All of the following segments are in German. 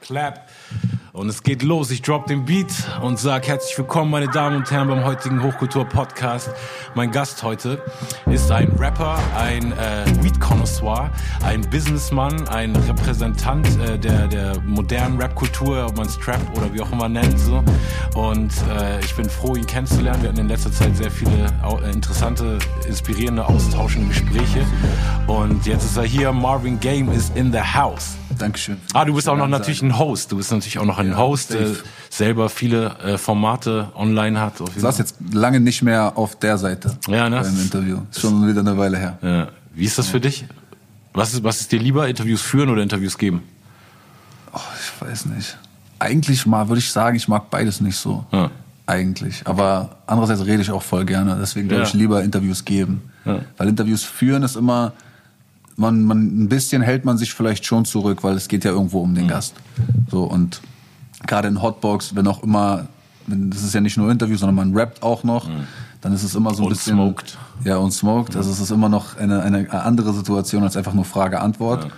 Clap. Und es geht los. Ich drop den Beat und sag herzlich willkommen, meine Damen und Herren, beim heutigen Hochkultur-Podcast. Mein Gast heute ist ein Rapper, ein äh, Weed-Connoisseur, ein Businessman, ein Repräsentant äh, der, der modernen Rap-Kultur, ob man es Trap oder wie auch immer nennt. So. Und äh, ich bin froh, ihn kennenzulernen. Wir hatten in letzter Zeit sehr viele äh, interessante, inspirierende, austauschende Gespräche. Und jetzt ist er hier. Marvin Game is in the house. Dankeschön. Ah, du bist auch noch natürlich ein Host. Du bist natürlich auch noch ein ja, Host, der selber viele äh, Formate online hat. Du saß jetzt lange nicht mehr auf der Seite ja, ne? beim Interview. Ist schon wieder eine Weile her. Ja. Wie ist das für dich? Was ist, was ist dir lieber, Interviews führen oder Interviews geben? Oh, ich weiß nicht. Eigentlich mal würde ich sagen, ich mag beides nicht so. Ja. Eigentlich. Aber andererseits rede ich auch voll gerne. Deswegen würde ich lieber Interviews geben. Weil Interviews führen ist immer man, man, ein bisschen hält man sich vielleicht schon zurück, weil es geht ja irgendwo um den mhm. Gast. So, und gerade in Hotbox, wenn auch immer, wenn, das ist ja nicht nur Interview, sondern man rappt auch noch, mhm. dann ist es immer so ein und bisschen. Smoked. Ja, und smoked. Also es ist immer noch eine, eine andere Situation als einfach nur Frage-Antwort. Ja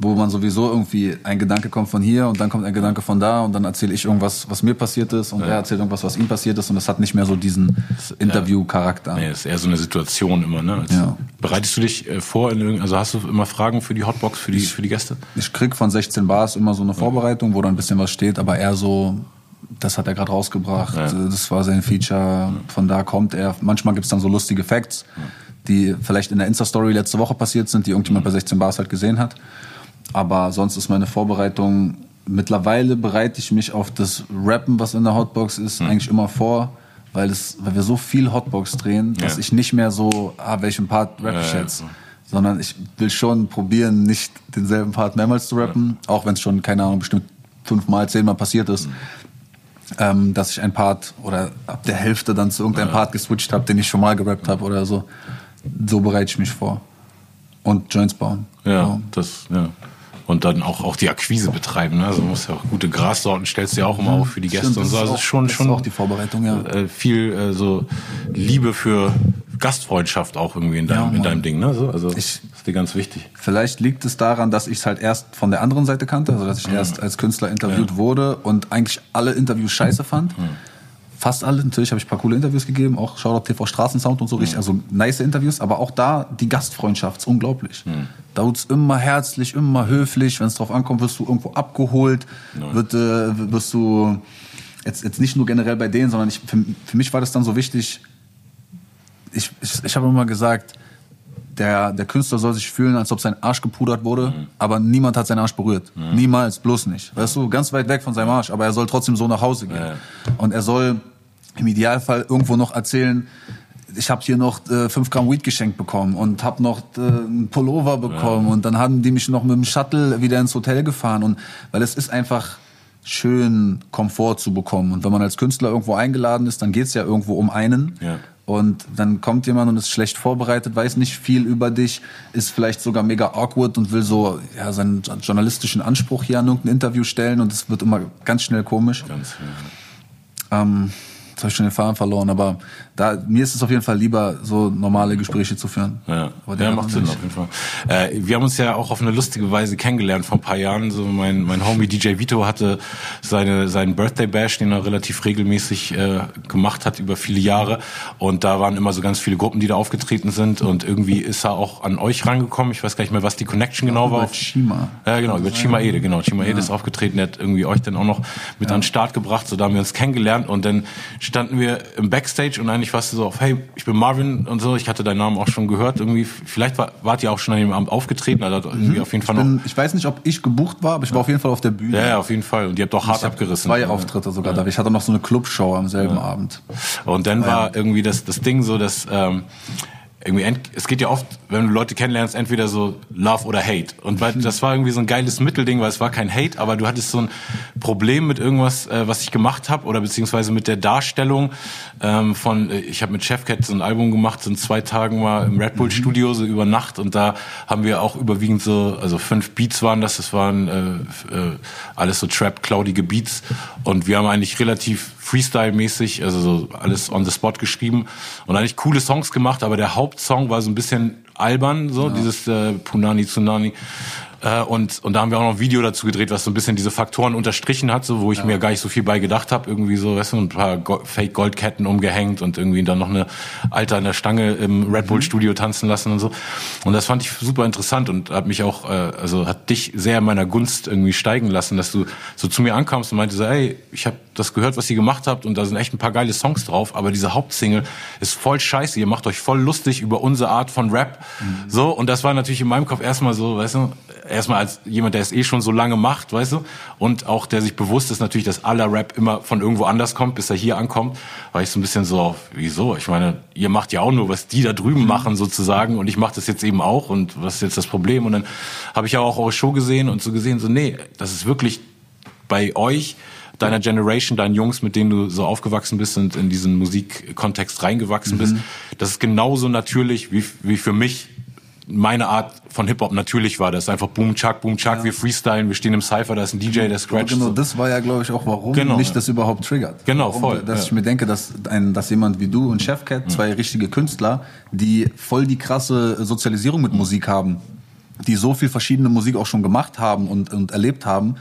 wo man sowieso irgendwie ein Gedanke kommt von hier und dann kommt ein Gedanke von da und dann erzähle ich irgendwas, was mir passiert ist und ja. er erzählt irgendwas, was ihm passiert ist und das hat nicht mehr so diesen Interview-Charakter. Nee, ist eher so eine Situation immer, ne? Ja. Bereitest du dich äh, vor in also hast du immer Fragen für die Hotbox, für die, für die Gäste? Ich krieg von 16 Bars immer so eine Vorbereitung, wo dann ein bisschen was steht, aber eher so, das hat er gerade rausgebracht, ja. das war sein Feature, von da kommt er. Manchmal gibt's dann so lustige Facts, die vielleicht in der Insta-Story letzte Woche passiert sind, die irgendjemand bei 16 Bars halt gesehen hat. Aber sonst ist meine Vorbereitung, mittlerweile bereite ich mich auf das Rappen, was in der Hotbox ist, mhm. eigentlich immer vor, weil, es, weil wir so viel Hotbox drehen, dass ja. ich nicht mehr so, ah, welchen Part rappe ich jetzt. Ja, ja. Sondern ich will schon probieren, nicht denselben Part mehrmals zu rappen, auch wenn es schon, keine Ahnung, bestimmt fünfmal, zehnmal passiert ist. Mhm. Ähm, dass ich ein Part oder ab der Hälfte dann zu irgendeinem Part geswitcht habe, den ich schon mal gerappt habe oder so. So bereite ich mich vor. Und Joints bauen. Ja, so. das, ja und dann auch, auch die Akquise betreiben. Ne? Also muss ja auch gute Grassorten stellst du ja auch immer auf für die Gäste Stimmt, und so. Also ist schon, schon auch die Vorbereitung, ja. Äh, viel äh, so Liebe für Gastfreundschaft auch irgendwie in deinem, ja, in deinem Ding. Ne? So, also ich, ist dir ganz wichtig. Vielleicht liegt es daran, dass ich es halt erst von der anderen Seite kannte, also dass ich mhm. erst als Künstler interviewt ja. wurde und eigentlich alle Interviews scheiße fand. Mhm fast alle. Natürlich habe ich ein paar coole Interviews gegeben, auch Shoutout TV Straßensound und so, richtig, also nice Interviews, aber auch da die Gastfreundschaft ist unglaublich. Mhm. Da wird's immer herzlich, immer höflich, wenn es drauf ankommt, wirst du irgendwo abgeholt, wird, äh, wirst du jetzt, jetzt nicht nur generell bei denen, sondern ich, für, für mich war das dann so wichtig, ich, ich, ich habe immer gesagt, der, der Künstler soll sich fühlen, als ob sein Arsch gepudert wurde, mhm. aber niemand hat seinen Arsch berührt. Mhm. Niemals, bloß nicht. Weißt du, ganz weit weg von seinem Arsch, aber er soll trotzdem so nach Hause gehen. Ja. Und er soll im Idealfall irgendwo noch erzählen, ich habe hier noch äh, 5 Gramm Weed geschenkt bekommen und habe noch äh, einen Pullover bekommen ja. und dann haben die mich noch mit dem Shuttle wieder ins Hotel gefahren und weil es ist einfach schön Komfort zu bekommen und wenn man als Künstler irgendwo eingeladen ist, dann geht's ja irgendwo um einen ja. Und dann kommt jemand und ist schlecht vorbereitet, weiß nicht viel über dich, ist vielleicht sogar mega awkward und will so ja seinen journalistischen Anspruch hier an irgendein Interview stellen und es wird immer ganz schnell komisch. Ganz, ja. ähm, Jetzt habe ich schon den Faden verloren, aber da, mir ist es auf jeden Fall lieber, so normale Gespräche zu führen. Ja, ja macht Sinn auf jeden Fall. Äh, wir haben uns ja auch auf eine lustige Weise kennengelernt vor ein paar Jahren. So mein, mein Homie DJ Vito hatte seine, seinen Birthday Bash, den er relativ regelmäßig äh, gemacht hat über viele Jahre. Und da waren immer so ganz viele Gruppen, die da aufgetreten sind. Und irgendwie ist er auch an euch rangekommen. Ich weiß gar nicht mehr, was die Connection genau über war. Über Chima. Ja, genau, über Chima Ede, genau. Chima Ede ist aufgetreten, der hat irgendwie euch dann auch noch mit ja. an den Start gebracht. So da haben wir uns kennengelernt und dann standen wir im Backstage und eigentlich warst du so auf, hey, ich bin Marvin und so, ich hatte deinen Namen auch schon gehört, irgendwie, vielleicht war, wart ihr auch schon an dem Abend aufgetreten, also irgendwie mhm. auf jeden Fall ich bin, noch. Ich weiß nicht, ob ich gebucht war, aber ich war auf jeden Fall auf der Bühne. Ja, ja auf jeden Fall. Und ihr habt auch hart abgerissen. Zwei Auftritte sogar ja. da. Ich hatte noch so eine Clubshow am selben. Abend. Und dann war irgendwie das, das Ding so, dass, ähm, irgendwie, es geht ja oft, wenn du Leute kennenlernst, entweder so Love oder Hate. Und das war irgendwie so ein geiles Mittelding, weil es war kein Hate, aber du hattest so ein Problem mit irgendwas, äh, was ich gemacht habe oder beziehungsweise mit der Darstellung ähm, von, äh, ich habe mit Chefcat so ein Album gemacht, so in zwei Tagen mal im Red Bull mhm. Studio, so über Nacht und da haben wir auch überwiegend so, also fünf Beats waren das, das waren äh, äh, alles so Trap, cloudige Beats und wir haben eigentlich relativ Freestyle-mäßig, also so alles on the spot geschrieben und eigentlich coole Songs gemacht, aber der Hauptsong war so ein bisschen albern, so ja. dieses äh, Punani Tsunami. Äh, und, und da haben wir auch noch ein Video dazu gedreht, was so ein bisschen diese Faktoren unterstrichen hat, so, wo ich ja. mir gar nicht so viel bei gedacht habe. Irgendwie so, weißt du, ein paar Go Fake Goldketten umgehängt und irgendwie dann noch eine Alter an der Stange im Red Bull mhm. Studio tanzen lassen und so. Und das fand ich super interessant und hat mich auch, äh, also hat dich sehr in meiner Gunst irgendwie steigen lassen, dass du so zu mir ankamst und meinte so, ey, ich habe das gehört, was ihr gemacht habt und da sind echt ein paar geile Songs drauf, aber diese Hauptsingle ist voll scheiße. Ihr macht euch voll lustig über unsere Art von Rap. Mhm. So, und das war natürlich in meinem Kopf erstmal so, weißt du, erstmal als jemand, der es eh schon so lange macht, weißt du, und auch der sich bewusst ist natürlich, dass aller Rap immer von irgendwo anders kommt, bis er hier ankommt, war ich so ein bisschen so, wieso? Ich meine, ihr macht ja auch nur, was die da drüben machen sozusagen und ich mache das jetzt eben auch und was ist jetzt das Problem? Und dann habe ich ja auch eure Show gesehen und so gesehen, so nee, das ist wirklich bei euch deiner Generation, deinen Jungs, mit denen du so aufgewachsen bist und in diesen Musikkontext reingewachsen mhm. bist, das ist genauso natürlich wie, wie für mich meine Art von Hip-Hop natürlich war. Das einfach Boom, Chuck, Boom, Chuck, ja. wir freestylen, wir stehen im Cypher, da ist ein DJ, der scratcht. Genau, das war ja, glaube ich, auch, warum genau, mich das überhaupt triggert. Genau, warum, voll. Dass ja. ich mir denke, dass, ein, dass jemand wie du und Chefcat, mhm. zwei richtige Künstler, die voll die krasse Sozialisierung mit. Musik haben, die so viel verschiedene Musik auch schon gemacht haben und, und erlebt haben,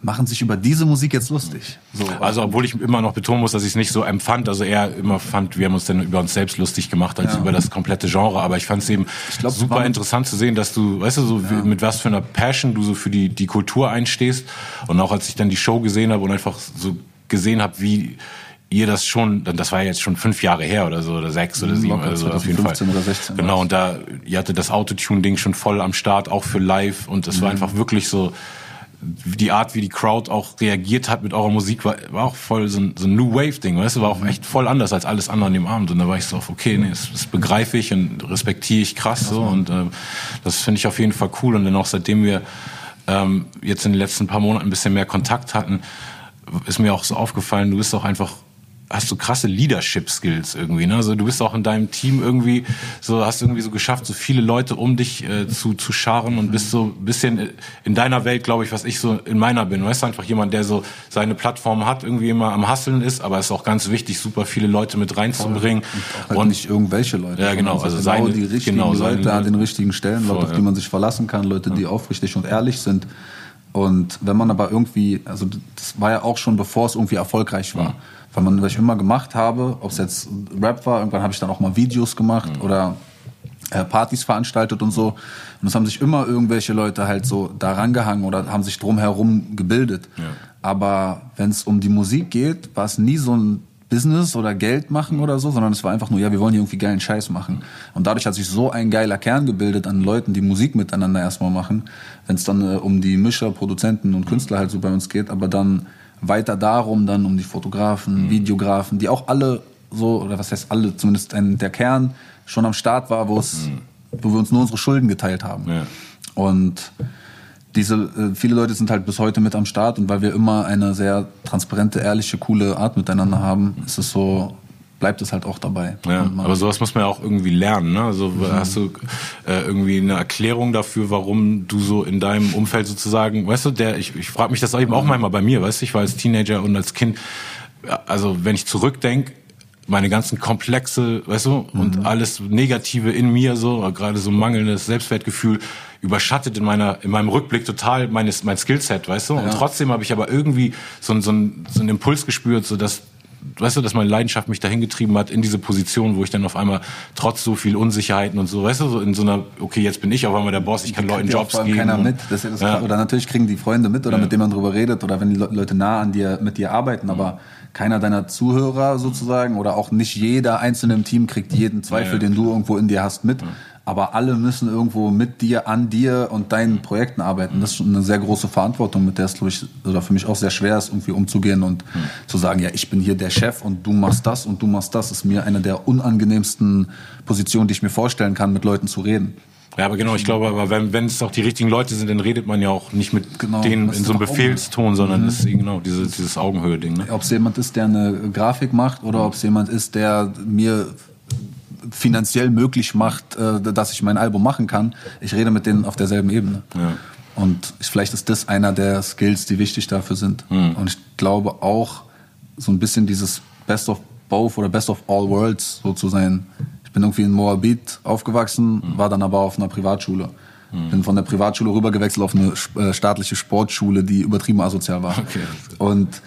machen sich über diese Musik jetzt lustig. So. Also obwohl ich immer noch betonen muss, dass ich es nicht so empfand. Also eher immer fand, wir haben uns dann über uns selbst lustig gemacht als ja. über das komplette Genre. Aber ich fand es eben glaub, super interessant zu sehen, dass du, weißt du, so ja. mit was für einer Passion du so für die, die Kultur einstehst. Und auch als ich dann die Show gesehen habe und einfach so gesehen habe, wie ihr das schon, das war ja jetzt schon fünf Jahre her oder so, oder sechs oder mhm, sieben, also auf jeden Fall. Oder 16 genau, und da, ihr hatte das Autotune-Ding schon voll am Start, auch für live. Und es mhm. war einfach wirklich so, die Art, wie die Crowd auch reagiert hat mit eurer Musik, war, war auch voll so ein, so ein New Wave-Ding, weißt du, war auch echt voll anders als alles andere an dem Abend. Und da war ich so auf, okay, nee, das, das begreife ich und respektiere ich krass so. Und äh, das finde ich auf jeden Fall cool. Und dann auch seitdem wir ähm, jetzt in den letzten paar Monaten ein bisschen mehr Kontakt hatten, ist mir auch so aufgefallen, du bist auch einfach hast du krasse Leadership Skills irgendwie, ne? Also du bist auch in deinem Team irgendwie so hast irgendwie so geschafft, so viele Leute um dich äh, zu zu scharen und bist so ein bisschen in deiner Welt, glaube ich, was ich so in meiner bin. Weißt du, einfach jemand, der so seine Plattform hat, irgendwie immer am Hasseln ist, aber es ist auch ganz wichtig, super viele Leute mit reinzubringen und, halt und nicht irgendwelche Leute. Ja, genau, also, genau seine die richtigen genau, Leute an den richtigen Stellen, Leute, auf die man sich verlassen kann, Leute, die aufrichtig und ehrlich sind. Und wenn man aber irgendwie, also das war ja auch schon bevor es irgendwie erfolgreich war. Ja weil man, was ich immer gemacht habe, ob es jetzt Rap war, irgendwann habe ich dann auch mal Videos gemacht mhm. oder äh, Partys veranstaltet und so. Und es haben sich immer irgendwelche Leute halt so da rangehangen oder haben sich drumherum gebildet. Ja. Aber wenn es um die Musik geht, war es nie so ein Business oder Geld machen oder so, sondern es war einfach nur, ja, wir wollen hier irgendwie geilen Scheiß machen. Und dadurch hat sich so ein geiler Kern gebildet an Leuten, die Musik miteinander erstmal machen, wenn es dann äh, um die Mischer, Produzenten und Künstler halt so bei uns geht, aber dann weiter darum dann um die Fotografen, mhm. Videografen, die auch alle so, oder was heißt alle, zumindest ein, der Kern schon am Start war, wo es, mhm. wo wir uns nur unsere Schulden geteilt haben. Ja. Und diese, äh, viele Leute sind halt bis heute mit am Start und weil wir immer eine sehr transparente, ehrliche, coole Art miteinander haben, ist es so, bleibt es halt auch dabei. Ja, aber sowas muss man ja auch irgendwie lernen. Ne? Also mhm. hast du äh, irgendwie eine Erklärung dafür, warum du so in deinem Umfeld sozusagen, weißt du, der ich, ich frage mich das eben auch mhm. manchmal bei mir, weißt du, ich war als Teenager und als Kind, also wenn ich zurückdenke, meine ganzen Komplexe, weißt du, und mhm. alles Negative in mir, so gerade so mangelndes Selbstwertgefühl überschattet in meiner in meinem Rückblick total meines mein Skillset, weißt du. Ja. Und trotzdem habe ich aber irgendwie so, so, so einen Impuls gespürt, so dass weißt du, dass meine Leidenschaft mich dahin getrieben hat in diese Position, wo ich dann auf einmal trotz so viel Unsicherheiten und so, weißt du, so in so einer, okay, jetzt bin ich auf einmal der Boss, ich kann Leuten Jobs geben. keiner mit. Das ist ja. Oder natürlich kriegen die Freunde mit oder ja. mit denen man drüber redet oder wenn die Leute nah an dir, mit dir arbeiten, aber keiner deiner Zuhörer sozusagen oder auch nicht jeder Einzelne im Team kriegt jeden Zweifel, den du irgendwo in dir hast, mit aber alle müssen irgendwo mit dir, an dir und deinen Projekten arbeiten. Das ist schon eine sehr große Verantwortung, mit der es, glaube ich, oder für mich auch sehr schwer ist, irgendwie umzugehen und mhm. zu sagen, ja, ich bin hier der Chef und du machst das und du machst das, ist mir eine der unangenehmsten Positionen, die ich mir vorstellen kann, mit Leuten zu reden. Ja, aber genau, ich glaube, aber wenn, wenn es auch die richtigen Leute sind, dann redet man ja auch nicht mit genau, denen in so einem Befehlston, sondern mhm. ist genau dieses, dieses Augenhöhe-Ding. Ne? Ob es jemand ist, der eine Grafik macht oder ob es jemand ist, der mir finanziell möglich macht, äh, dass ich mein Album machen kann. Ich rede mit denen auf derselben Ebene. Ja. Und vielleicht ist das einer der Skills, die wichtig dafür sind. Mhm. Und ich glaube auch, so ein bisschen dieses Best of Both oder Best of All Worlds so zu sein. Ich bin irgendwie in Moabit aufgewachsen, mhm. war dann aber auf einer Privatschule. Mhm. Bin von der Privatschule rübergewechselt auf eine äh, staatliche Sportschule, die übertrieben asozial war. Okay. Und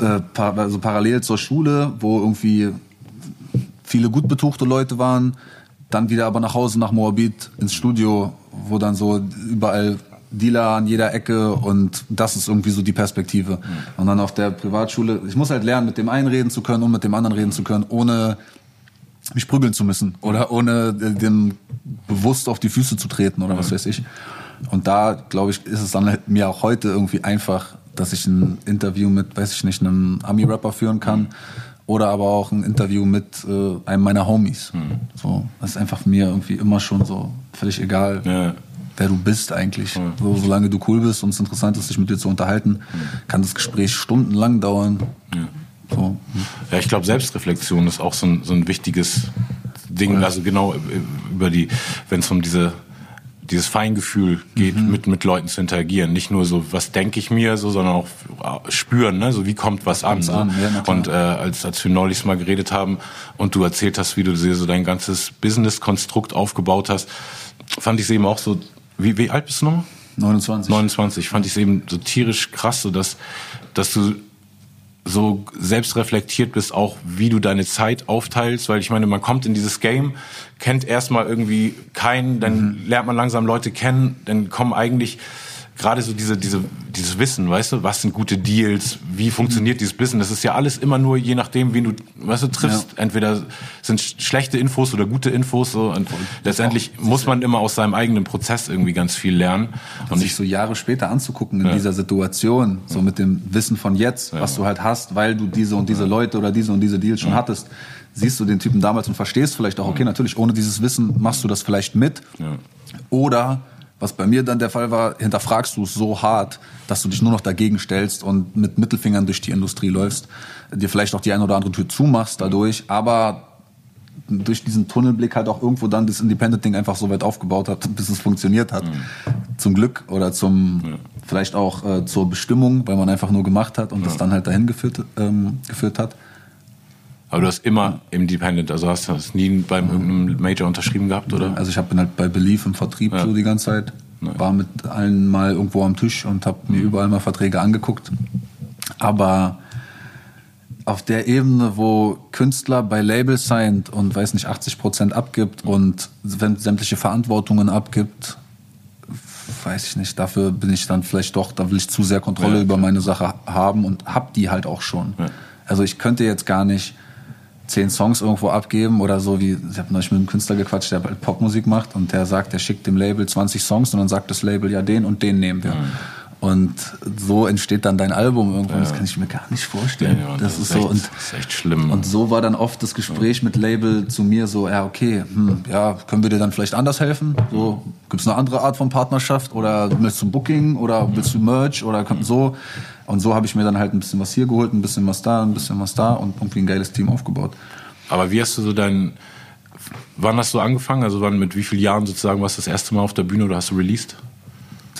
äh, also parallel zur Schule, wo irgendwie viele gut betuchte Leute waren, dann wieder aber nach Hause nach Moabit ins Studio, wo dann so überall Dealer an jeder Ecke und das ist irgendwie so die Perspektive. Mhm. Und dann auf der Privatschule, ich muss halt lernen, mit dem einen reden zu können und mit dem anderen reden zu können, ohne mich prügeln zu müssen oder ohne dem bewusst auf die Füße zu treten oder was weiß ich. Und da, glaube ich, ist es dann halt mir auch heute irgendwie einfach, dass ich ein Interview mit, weiß ich nicht, einem Ami-Rapper führen kann oder aber auch ein Interview mit äh, einem meiner Homies. Mhm. So, das ist einfach mir irgendwie immer schon so völlig egal. Ja wer du bist eigentlich. Mhm. So, solange du cool bist und es interessant ist, sich mit dir zu unterhalten, mhm. kann das Gespräch stundenlang dauern. Ja. So. Ja, ich glaube, Selbstreflexion ist auch so ein, so ein wichtiges Ding. Also genau über die, wenn es um diese dieses Feingefühl geht, mhm. mit, mit Leuten zu interagieren. Nicht nur so, was denke ich mir, so, sondern auch spüren, ne? so wie kommt was an. So. an ja, und äh, als, als wir neulich mal geredet haben und du erzählt hast, wie du dir so dein ganzes Business-Konstrukt aufgebaut hast, fand ich es eben auch so, wie, wie alt bist du noch? 29. 29. Fand ich es eben so tierisch krass, so dass, dass du so selbstreflektiert bist, auch wie du deine Zeit aufteilst, weil ich meine, man kommt in dieses Game, kennt erstmal irgendwie keinen, dann mhm. lernt man langsam Leute kennen, dann kommen eigentlich gerade so diese, diese, dieses Wissen, weißt du, was sind gute Deals, wie funktioniert dieses Business, das ist ja alles immer nur je nachdem, wen du, weißt du, triffst. Ja. Entweder sind schlechte Infos oder gute Infos, so, und, und letztendlich muss man immer aus seinem eigenen Prozess irgendwie ganz viel lernen. Und, und sich so Jahre später anzugucken in ja. dieser Situation, so mit dem Wissen von jetzt, ja. was du halt hast, weil du diese und diese Leute oder diese und diese Deals schon hattest, siehst du den Typen damals und verstehst vielleicht auch, okay, natürlich, ohne dieses Wissen machst du das vielleicht mit. Oder was bei mir dann der Fall war, hinterfragst du es so hart, dass du dich nur noch dagegen stellst und mit Mittelfingern durch die Industrie läufst, dir vielleicht auch die eine oder andere Tür zumachst dadurch, aber durch diesen Tunnelblick halt auch irgendwo dann das Independent-Ding einfach so weit aufgebaut hat, bis es funktioniert hat. Mhm. Zum Glück oder zum, ja. vielleicht auch äh, zur Bestimmung, weil man einfach nur gemacht hat und ja. das dann halt dahin geführt, ähm, geführt hat. Aber du hast immer Independent, also hast du das nie beim irgendeinem Major unterschrieben gehabt, oder? Also ich habe halt bei Belief im Vertrieb ja. so die ganze Zeit, war mit allen mal irgendwo am Tisch und habe mir überall mal Verträge angeguckt. Aber auf der Ebene, wo Künstler bei Labels signed und weiß nicht 80 Prozent abgibt und sämtliche Verantwortungen abgibt, weiß ich nicht. Dafür bin ich dann vielleicht doch, da will ich zu sehr Kontrolle ja, über meine Sache haben und hab die halt auch schon. Ja. Also ich könnte jetzt gar nicht zehn Songs irgendwo abgeben oder so wie, ich habe neulich mit einem Künstler gequatscht, der halt Popmusik macht und der sagt, der schickt dem Label 20 Songs und dann sagt das Label, ja den und den nehmen wir. Mhm. Und so entsteht dann dein Album irgendwann. Ja. Das kann ich mir gar nicht vorstellen. Ja, das, das, ist, echt, so und das ist echt schlimm. Und so war dann oft das Gespräch mit Label zu mir so, ja okay, hm, ja können wir dir dann vielleicht anders helfen? So gibt's eine andere Art von Partnerschaft oder willst du Booking oder willst du Merch oder so? Und so habe ich mir dann halt ein bisschen was hier geholt, ein bisschen was da, ein bisschen was da und irgendwie ein geiles Team aufgebaut. Aber wie hast du so dein, wann hast du angefangen? Also wann, mit wie vielen Jahren sozusagen warst du das erste Mal auf der Bühne oder hast du released?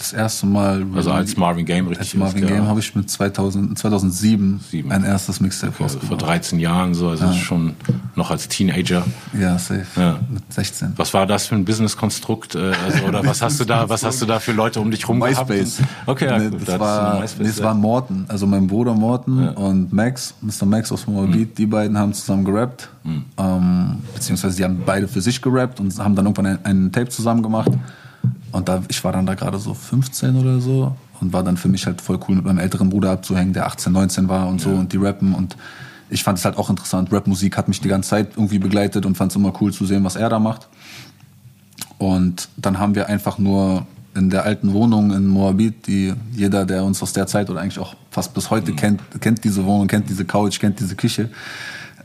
Das erste Mal. Also als Marvin Game richtig. Als Marvin Game habe ich mit 2000, 2007 Sieben. ein erstes Mixtape okay, rausgebracht. Vor 13 Jahren so, also ja. schon noch als Teenager. Ja, safe. Ja. Mit 16. Was war das für ein Business-Konstrukt? Äh, also, oder was hast du da, was hast du da für Leute um dich rum MySpace. gehabt? Okay, ja, nee, gut, das, war, nee, das war Morten, also mein Bruder Morten ja. und Max, Mr. Max aus Moabit, mhm. die beiden haben zusammen gerappt. Mhm. Ähm, beziehungsweise die haben beide für sich gerappt und haben dann irgendwann ein, ein Tape zusammen gemacht. Und da, ich war dann da gerade so 15 oder so und war dann für mich halt voll cool mit meinem älteren Bruder abzuhängen, der 18, 19 war und so und die rappen und ich fand es halt auch interessant. Rapmusik hat mich die ganze Zeit irgendwie begleitet und fand es immer cool zu sehen, was er da macht. Und dann haben wir einfach nur in der alten Wohnung in Moabit, die jeder, der uns aus der Zeit oder eigentlich auch fast bis heute mhm. kennt, kennt diese Wohnung, kennt diese Couch, kennt diese Küche.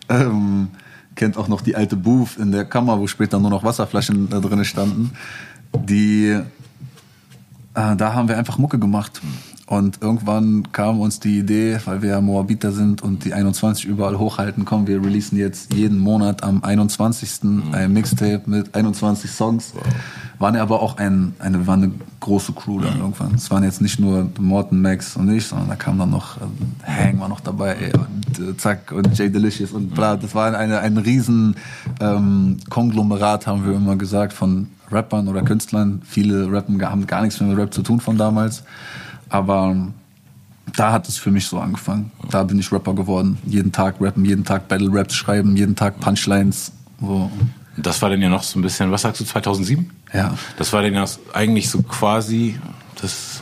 Ähm, kennt auch noch die alte Booth in der Kammer, wo später nur noch Wasserflaschen da drin standen die, äh, da haben wir einfach Mucke gemacht. Und irgendwann kam uns die Idee, weil wir ja Moabiter sind und die 21 überall hochhalten, komm, wir releasen jetzt jeden Monat am 21. Mhm. ein Mixtape mit 21 Songs. Wow. Waren aber auch ein, eine, war eine große Crew dann mhm. irgendwann. Es waren jetzt nicht nur Morton, Max und ich, sondern da kam dann noch, äh, Hang war noch dabei und äh, Zack und Jay Delicious und bla. Das war eine, ein riesen ähm, Konglomerat, haben wir immer gesagt, von Rappern oder Künstlern. Viele Rappen haben gar nichts mehr mit Rap zu tun von damals. Aber da hat es für mich so angefangen. Da bin ich Rapper geworden. Jeden Tag rappen, jeden Tag Battle Raps schreiben, jeden Tag Punchlines. So. Das war dann ja noch so ein bisschen, was sagst du, 2007? Ja. Das war dann ja eigentlich so quasi das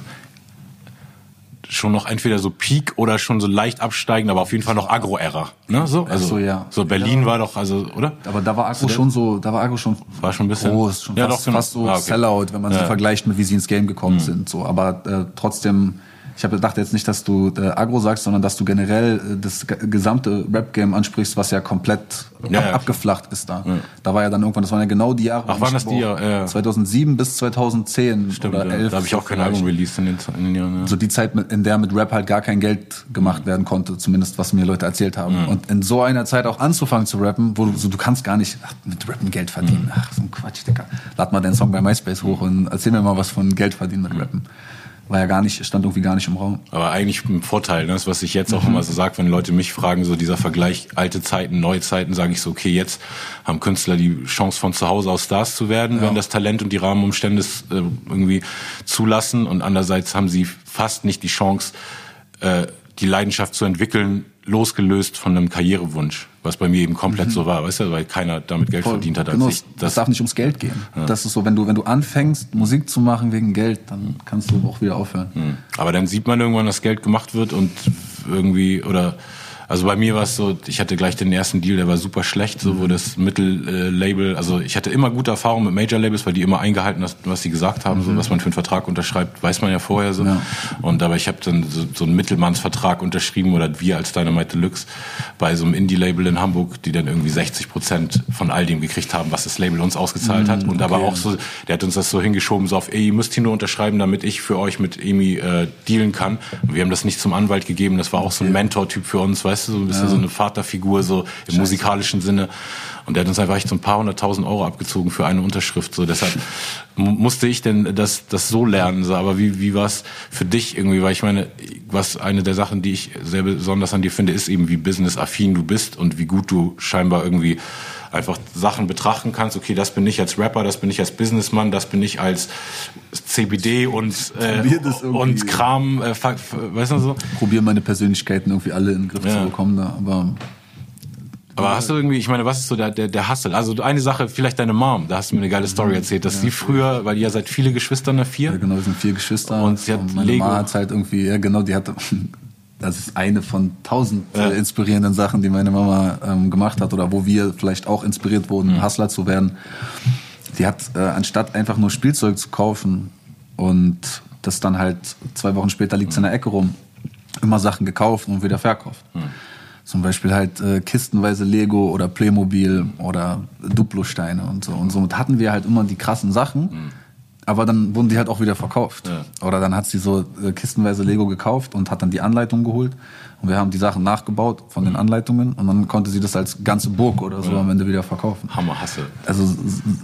schon noch entweder so Peak oder schon so leicht absteigend, aber auf jeden Fall noch Agro-Ära. Ne? So? Also, so, ja. So Berlin Ja. war doch, also, oder? Aber da war Agro schon so, da war Agro schon, War schon ein bisschen- groß, schon Ja, fast, doch, genau. fast so Ah, okay. Sellout, wenn man sie Ja. Mhm. vergleicht mit wie sie ins Game gekommen sind. So, aber äh, trotzdem, ich habe gedacht jetzt nicht, dass du äh, Agro sagst, sondern dass du generell äh, das ge- gesamte Rap-Game ansprichst, was ja komplett Ja, ab, ja. abgeflacht ist da. Da war ja dann irgendwann, das waren ja genau die Jahre. Ach, waren das die Jahre? Ja. 2007 bis 2010 Stimmt, oder ja. 11. da habe ich auch kein Album released in den, in den Jahren. Ja. So die Zeit, in der mit Rap halt gar kein Geld gemacht werden konnte, zumindest was mir Leute erzählt haben. Und in so einer Zeit auch anzufangen zu rappen, wo du so, du kannst gar nicht ach, mit Rappen Geld verdienen. Ach, so ein Quatsch, Digga. Lad mal deinen Song bei MySpace hoch und erzähl mir mal was von Geld verdienen mit Rappen. War ja gar nicht, stand irgendwie gar nicht im Raum. Aber eigentlich ein Vorteil, ne? das was ich jetzt auch immer so sage, wenn Leute mich fragen, so dieser Vergleich alte Zeiten, neue Zeiten, sage ich so, okay, jetzt haben Künstler die Chance von zu Hause aus Stars zu werden, wenn das Talent und die Rahmenumstände es äh, irgendwie zulassen und andererseits haben sie fast nicht die Chance, äh, die Leidenschaft zu entwickeln, losgelöst von einem Karrierewunsch, was bei mir eben komplett so war, weißt du, weil keiner damit Geld verdient hat als Genau, ich. es- das darf nicht ums Geld gehen. Das ist so, wenn du, wenn du anfängst, Musik zu machen wegen Geld, dann kannst du auch wieder aufhören. Hm. Aber dann sieht man irgendwann, dass Geld gemacht wird und irgendwie oder also bei mir war es so, ich hatte gleich den ersten Deal, der war super schlecht, so wo das Mittellabel, also ich hatte immer gute Erfahrungen mit Major Labels, weil die immer eingehalten haben, was sie gesagt haben, so was man für einen Vertrag unterschreibt, weiß man ja vorher so. Ja. Und aber ich habe dann so, so einen Mittelmannsvertrag unterschrieben oder wir als Dynamite Deluxe bei so einem Indie-Label in Hamburg, die dann irgendwie 60 Prozent von all dem gekriegt haben, was das Label uns ausgezahlt hat. Und aber okay. auch so, der hat uns das so hingeschoben, so auf, ey, ihr müsst hier nur unterschreiben, damit ich für euch mit Emi äh, dealen kann. Und wir haben das nicht zum Anwalt gegeben, das war auch so ein Mentor-Typ für uns, weißt du, so ein bisschen so eine Vaterfigur, so im musikalischen Sinne. Und der hat uns einfach echt so ein paar hunderttausend Euro abgezogen für eine Unterschrift. So deshalb mu- musste ich denn das, das so lernen. So. Aber wie, wie war es für dich irgendwie? Weil ich meine, was eine der Sachen, die ich sehr besonders an dir finde, ist eben, wie business-affin du bist und wie gut du scheinbar irgendwie einfach Sachen betrachten kannst. Okay, das bin ich als Rapper, das bin ich als Businessman, das bin ich als CBD und, äh, und Kram, äh, weißt du so? Probier meine Persönlichkeiten irgendwie alle in den Griff Ja. zu bekommen da, aber Aber hast du irgendwie, ich meine, was ist so der, der, der Hustle? Also eine Sache, vielleicht deine Mom, da hast du mir eine geile Story erzählt, dass sie früher, weil ihr seid viele Geschwister, ne, Ja, vier? genau, wir sind vier Geschwister. Und sie hat meine Lego. Mama hat halt irgendwie, ja genau, die hat, das ist eine von tausend Ja. äh, inspirierenden Sachen, die meine Mama ähm, gemacht hat oder wo wir vielleicht auch inspiriert wurden, Mhm. Hustler zu werden. Die hat, äh, anstatt einfach nur Spielzeug zu kaufen und das dann halt zwei Wochen später liegt in der Ecke rum, immer Sachen gekauft und wieder verkauft. Mhm. Zum Beispiel halt äh, kistenweise Lego oder Playmobil oder Duplo-Steine und so. Und somit hatten wir halt immer die krassen Sachen. Aber dann wurden die halt auch wieder verkauft. Ja. Oder dann hat sie so äh, kistenweise Lego gekauft und hat dann die Anleitung geholt. Und wir haben die Sachen nachgebaut von den Anleitungen. Und dann konnte sie das als ganze Burg oder so am Ende wieder verkaufen. Hammer Hustle. Also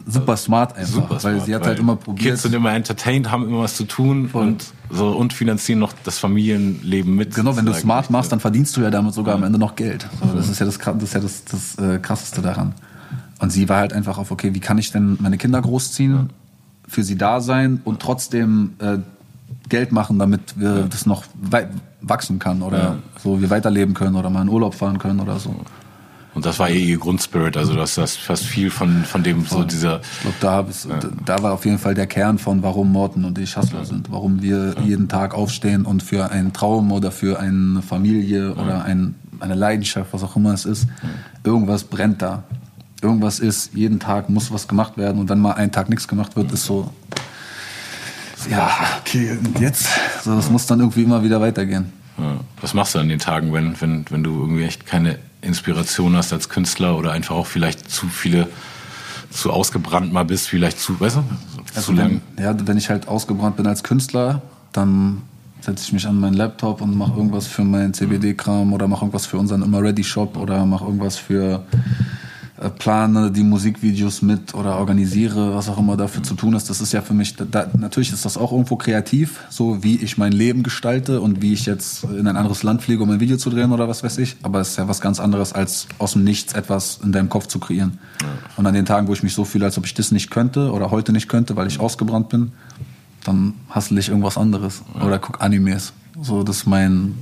super smart einfach. Super weil smart, sie hat halt immer probiert. Kids sind immer entertained, haben immer was zu tun und so und finanzieren noch das Familienleben mit. Genau, wenn du smart machst, dann verdienst du ja damit sogar am Ende noch Geld. So, das ist ja das, das, ist ja das, das äh, Krasseste daran. Und sie war halt einfach auf, okay, wie kann ich denn meine Kinder großziehen, für sie da sein und trotzdem äh, Geld machen, damit wir das noch wachsen kann oder Ja. so wir weiterleben können oder mal in Urlaub fahren können oder so. Und das war eh ihr Grundspirit, also das das fast viel von von dem so dieser Ich glaube, da, ich's- da war auf jeden Fall der Kern von, warum Morten und ich Hustler sind. Warum wir jeden Tag aufstehen und für einen Traum oder für eine Familie oder ein, eine Leidenschaft, was auch immer es ist, irgendwas brennt da. Irgendwas ist, jeden Tag muss was gemacht werden und wenn mal ein Tag nichts gemacht wird, ist so, ja, okay, und jetzt? So, das muss dann irgendwie immer wieder weitergehen. Ja. Was machst du an den Tagen, wenn, wenn, wenn du irgendwie echt keine Inspiration hast als Künstler oder einfach auch vielleicht zu viele, zu ausgebrannt mal bist, vielleicht zu, weißt du, zu lang? Wenn, ja, wenn ich halt ausgebrannt bin als Künstler, dann setze ich mich an meinen Laptop und mache irgendwas für meinen CBD-Kram oder mache irgendwas für unseren Immer Ready Shop oder mache irgendwas für plane die Musikvideos mit oder organisiere, was auch immer dafür zu tun ist. Das ist ja für mich, da, natürlich ist das auch irgendwo kreativ, so wie ich mein Leben gestalte und wie ich jetzt in ein anderes Land fliege, um ein Video zu drehen oder was weiß ich. Aber es ist ja was ganz anderes, als aus dem Nichts etwas in deinem Kopf zu kreieren. Ja. Und an den Tagen, wo ich mich so fühle, als ob ich das nicht könnte oder heute nicht könnte, weil ich ausgebrannt bin, dann hassle ich irgendwas anderes ja. oder guck Animes. So, das ist mein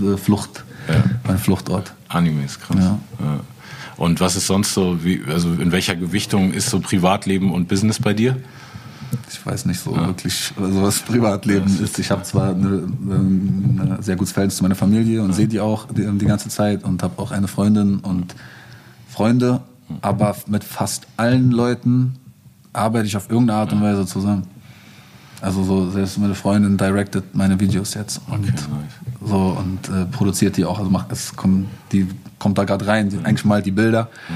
äh, Flucht, ja. mein Fluchtort. Animes, krass. Und was ist sonst so, wie, also in welcher Gewichtung ist so Privatleben und Business bei dir? Ich weiß nicht so ja. wirklich, also was Privatleben ist. Ich habe zwar ein sehr gutes Verhältnis zu meiner Familie und ja. sehe die auch die, die, ganze Zeit und habe auch eine Freundin und Freunde, aber mit fast allen Leuten arbeite ich auf irgendeine Art und Weise zusammen. Also so selbst meine Freundin directed meine Videos jetzt und okay, nice. So und äh, produziert die auch. Also macht es kommt die kommt da gerade rein, mhm. eigentlich malt die Bilder. Mhm.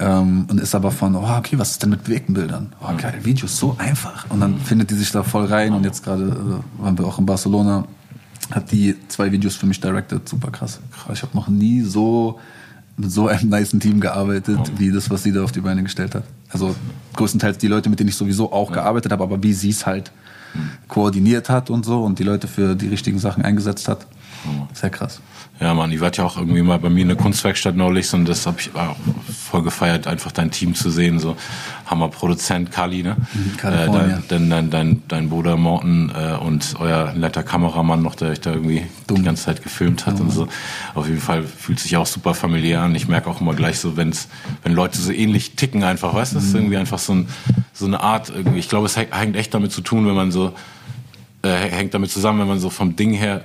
Ähm, und ist aber von, oh, okay, was ist denn mit bewegten Bildern? Oh, geil, Videos, so einfach. Und dann mhm. findet die sich da voll rein und jetzt gerade äh, waren wir auch in Barcelona, hat die zwei Videos für mich directed, super krass. Ich habe noch nie so mit so einem niceen Team gearbeitet, wie das, was sie da auf die Beine gestellt hat. Also größtenteils die Leute, mit denen ich sowieso auch gearbeitet habe, aber wie sie es halt koordiniert hat und so und die Leute für die richtigen Sachen eingesetzt hat. Sehr krass. Ja, Mann, die war ja auch irgendwie mal bei mir in der Kunstwerkstatt neulich und das habe ich auch voll gefeiert, einfach dein Team zu sehen. So Hammer Produzent Kali, ne? Mhm, äh, dein, dein, dein, dein, dein Bruder Morten äh, und euer netter Kameramann noch, der euch da irgendwie Dumm. die ganze Zeit gefilmt hat Dumm. und so. Auf jeden Fall fühlt sich auch super familiär an. Ich merke auch immer gleich so, wenn's, wenn Leute so ähnlich ticken einfach, weißt du, das ist mhm. irgendwie einfach so, ein, so eine Art irgendwie. Ich glaube, es hängt echt damit zu tun, wenn man so äh, hängt damit zusammen, wenn man so vom Ding her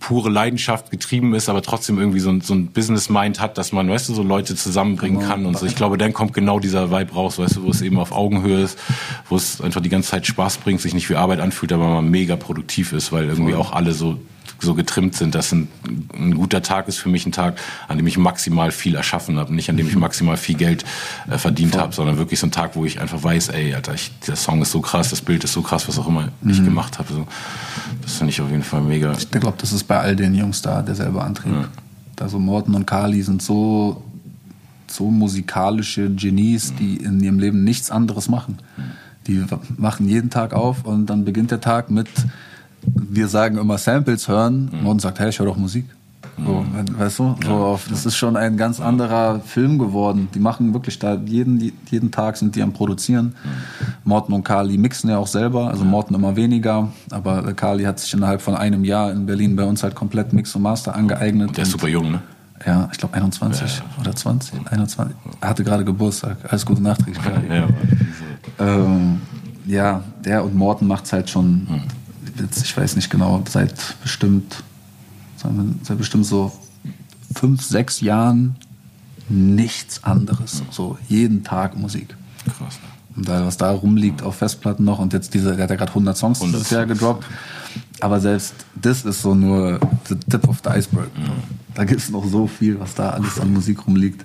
pure Leidenschaft getrieben ist, aber trotzdem irgendwie so ein, so ein Business-Mind hat, dass man, weißt du, so Leute zusammenbringen genau. kann und so. Ich glaube, dann kommt genau dieser Vibe raus, weißt du, wo es eben auf Augenhöhe ist, wo es einfach die ganze Zeit Spaß bringt, sich nicht wie Arbeit anfühlt, aber man mega produktiv ist, weil irgendwie auch alle so so getrimmt sind, dass ein, ein, guter Tag ist für mich ein Tag, an dem ich maximal viel erschaffen habe, nicht an dem ich mhm. maximal viel Geld äh, verdient habe, sondern wirklich so ein Tag, wo ich einfach weiß, ey, Alter, ich, der Song ist so krass, das Bild ist so krass, was auch immer mhm. ich gemacht habe. So, das finde ich auf jeden Fall mega. Ich glaube, das ist bei all den Jungs da derselbe Antrieb. Ja. Also Morten und Kali sind so so musikalische Genies, die in ihrem Leben nichts anderes machen. Mhm. Die machen jeden Tag auf und dann beginnt der Tag mit wir sagen immer Samples hören mhm. und sagt, hey, ich höre doch Musik. So, mhm. weißt du, so auf, das ist schon ein ganz anderer Film geworden. Die machen wirklich da jeden, jeden Tag sind die am Produzieren. Mhm. Morten und Kali mixen ja auch selber, also Morten immer weniger, aber Kali hat sich innerhalb von einem Jahr in Berlin bei uns halt komplett Mix und Master angeeignet. Und der ist super jung, ne? Ja, ich glaube 21 ja, ja. oder 20, 21. Er hatte gerade Geburtstag. Alles Gute nachträglich. Ja, ähm, ja, der und Morten macht es halt schon mhm jetzt, ich weiß nicht genau, seit bestimmt, seit bestimmt so fünf, sechs Jahren nichts anderes. So jeden Tag Musik. Krass. Und da, was da rumliegt auf Festplatten noch und jetzt diese, der hat ja gerade 100 Songs dieses Jahr gedroppt. Aber selbst das ist so nur the tip of the iceberg. Mhm. Da gibt es noch so viel, was da alles an Musik rumliegt.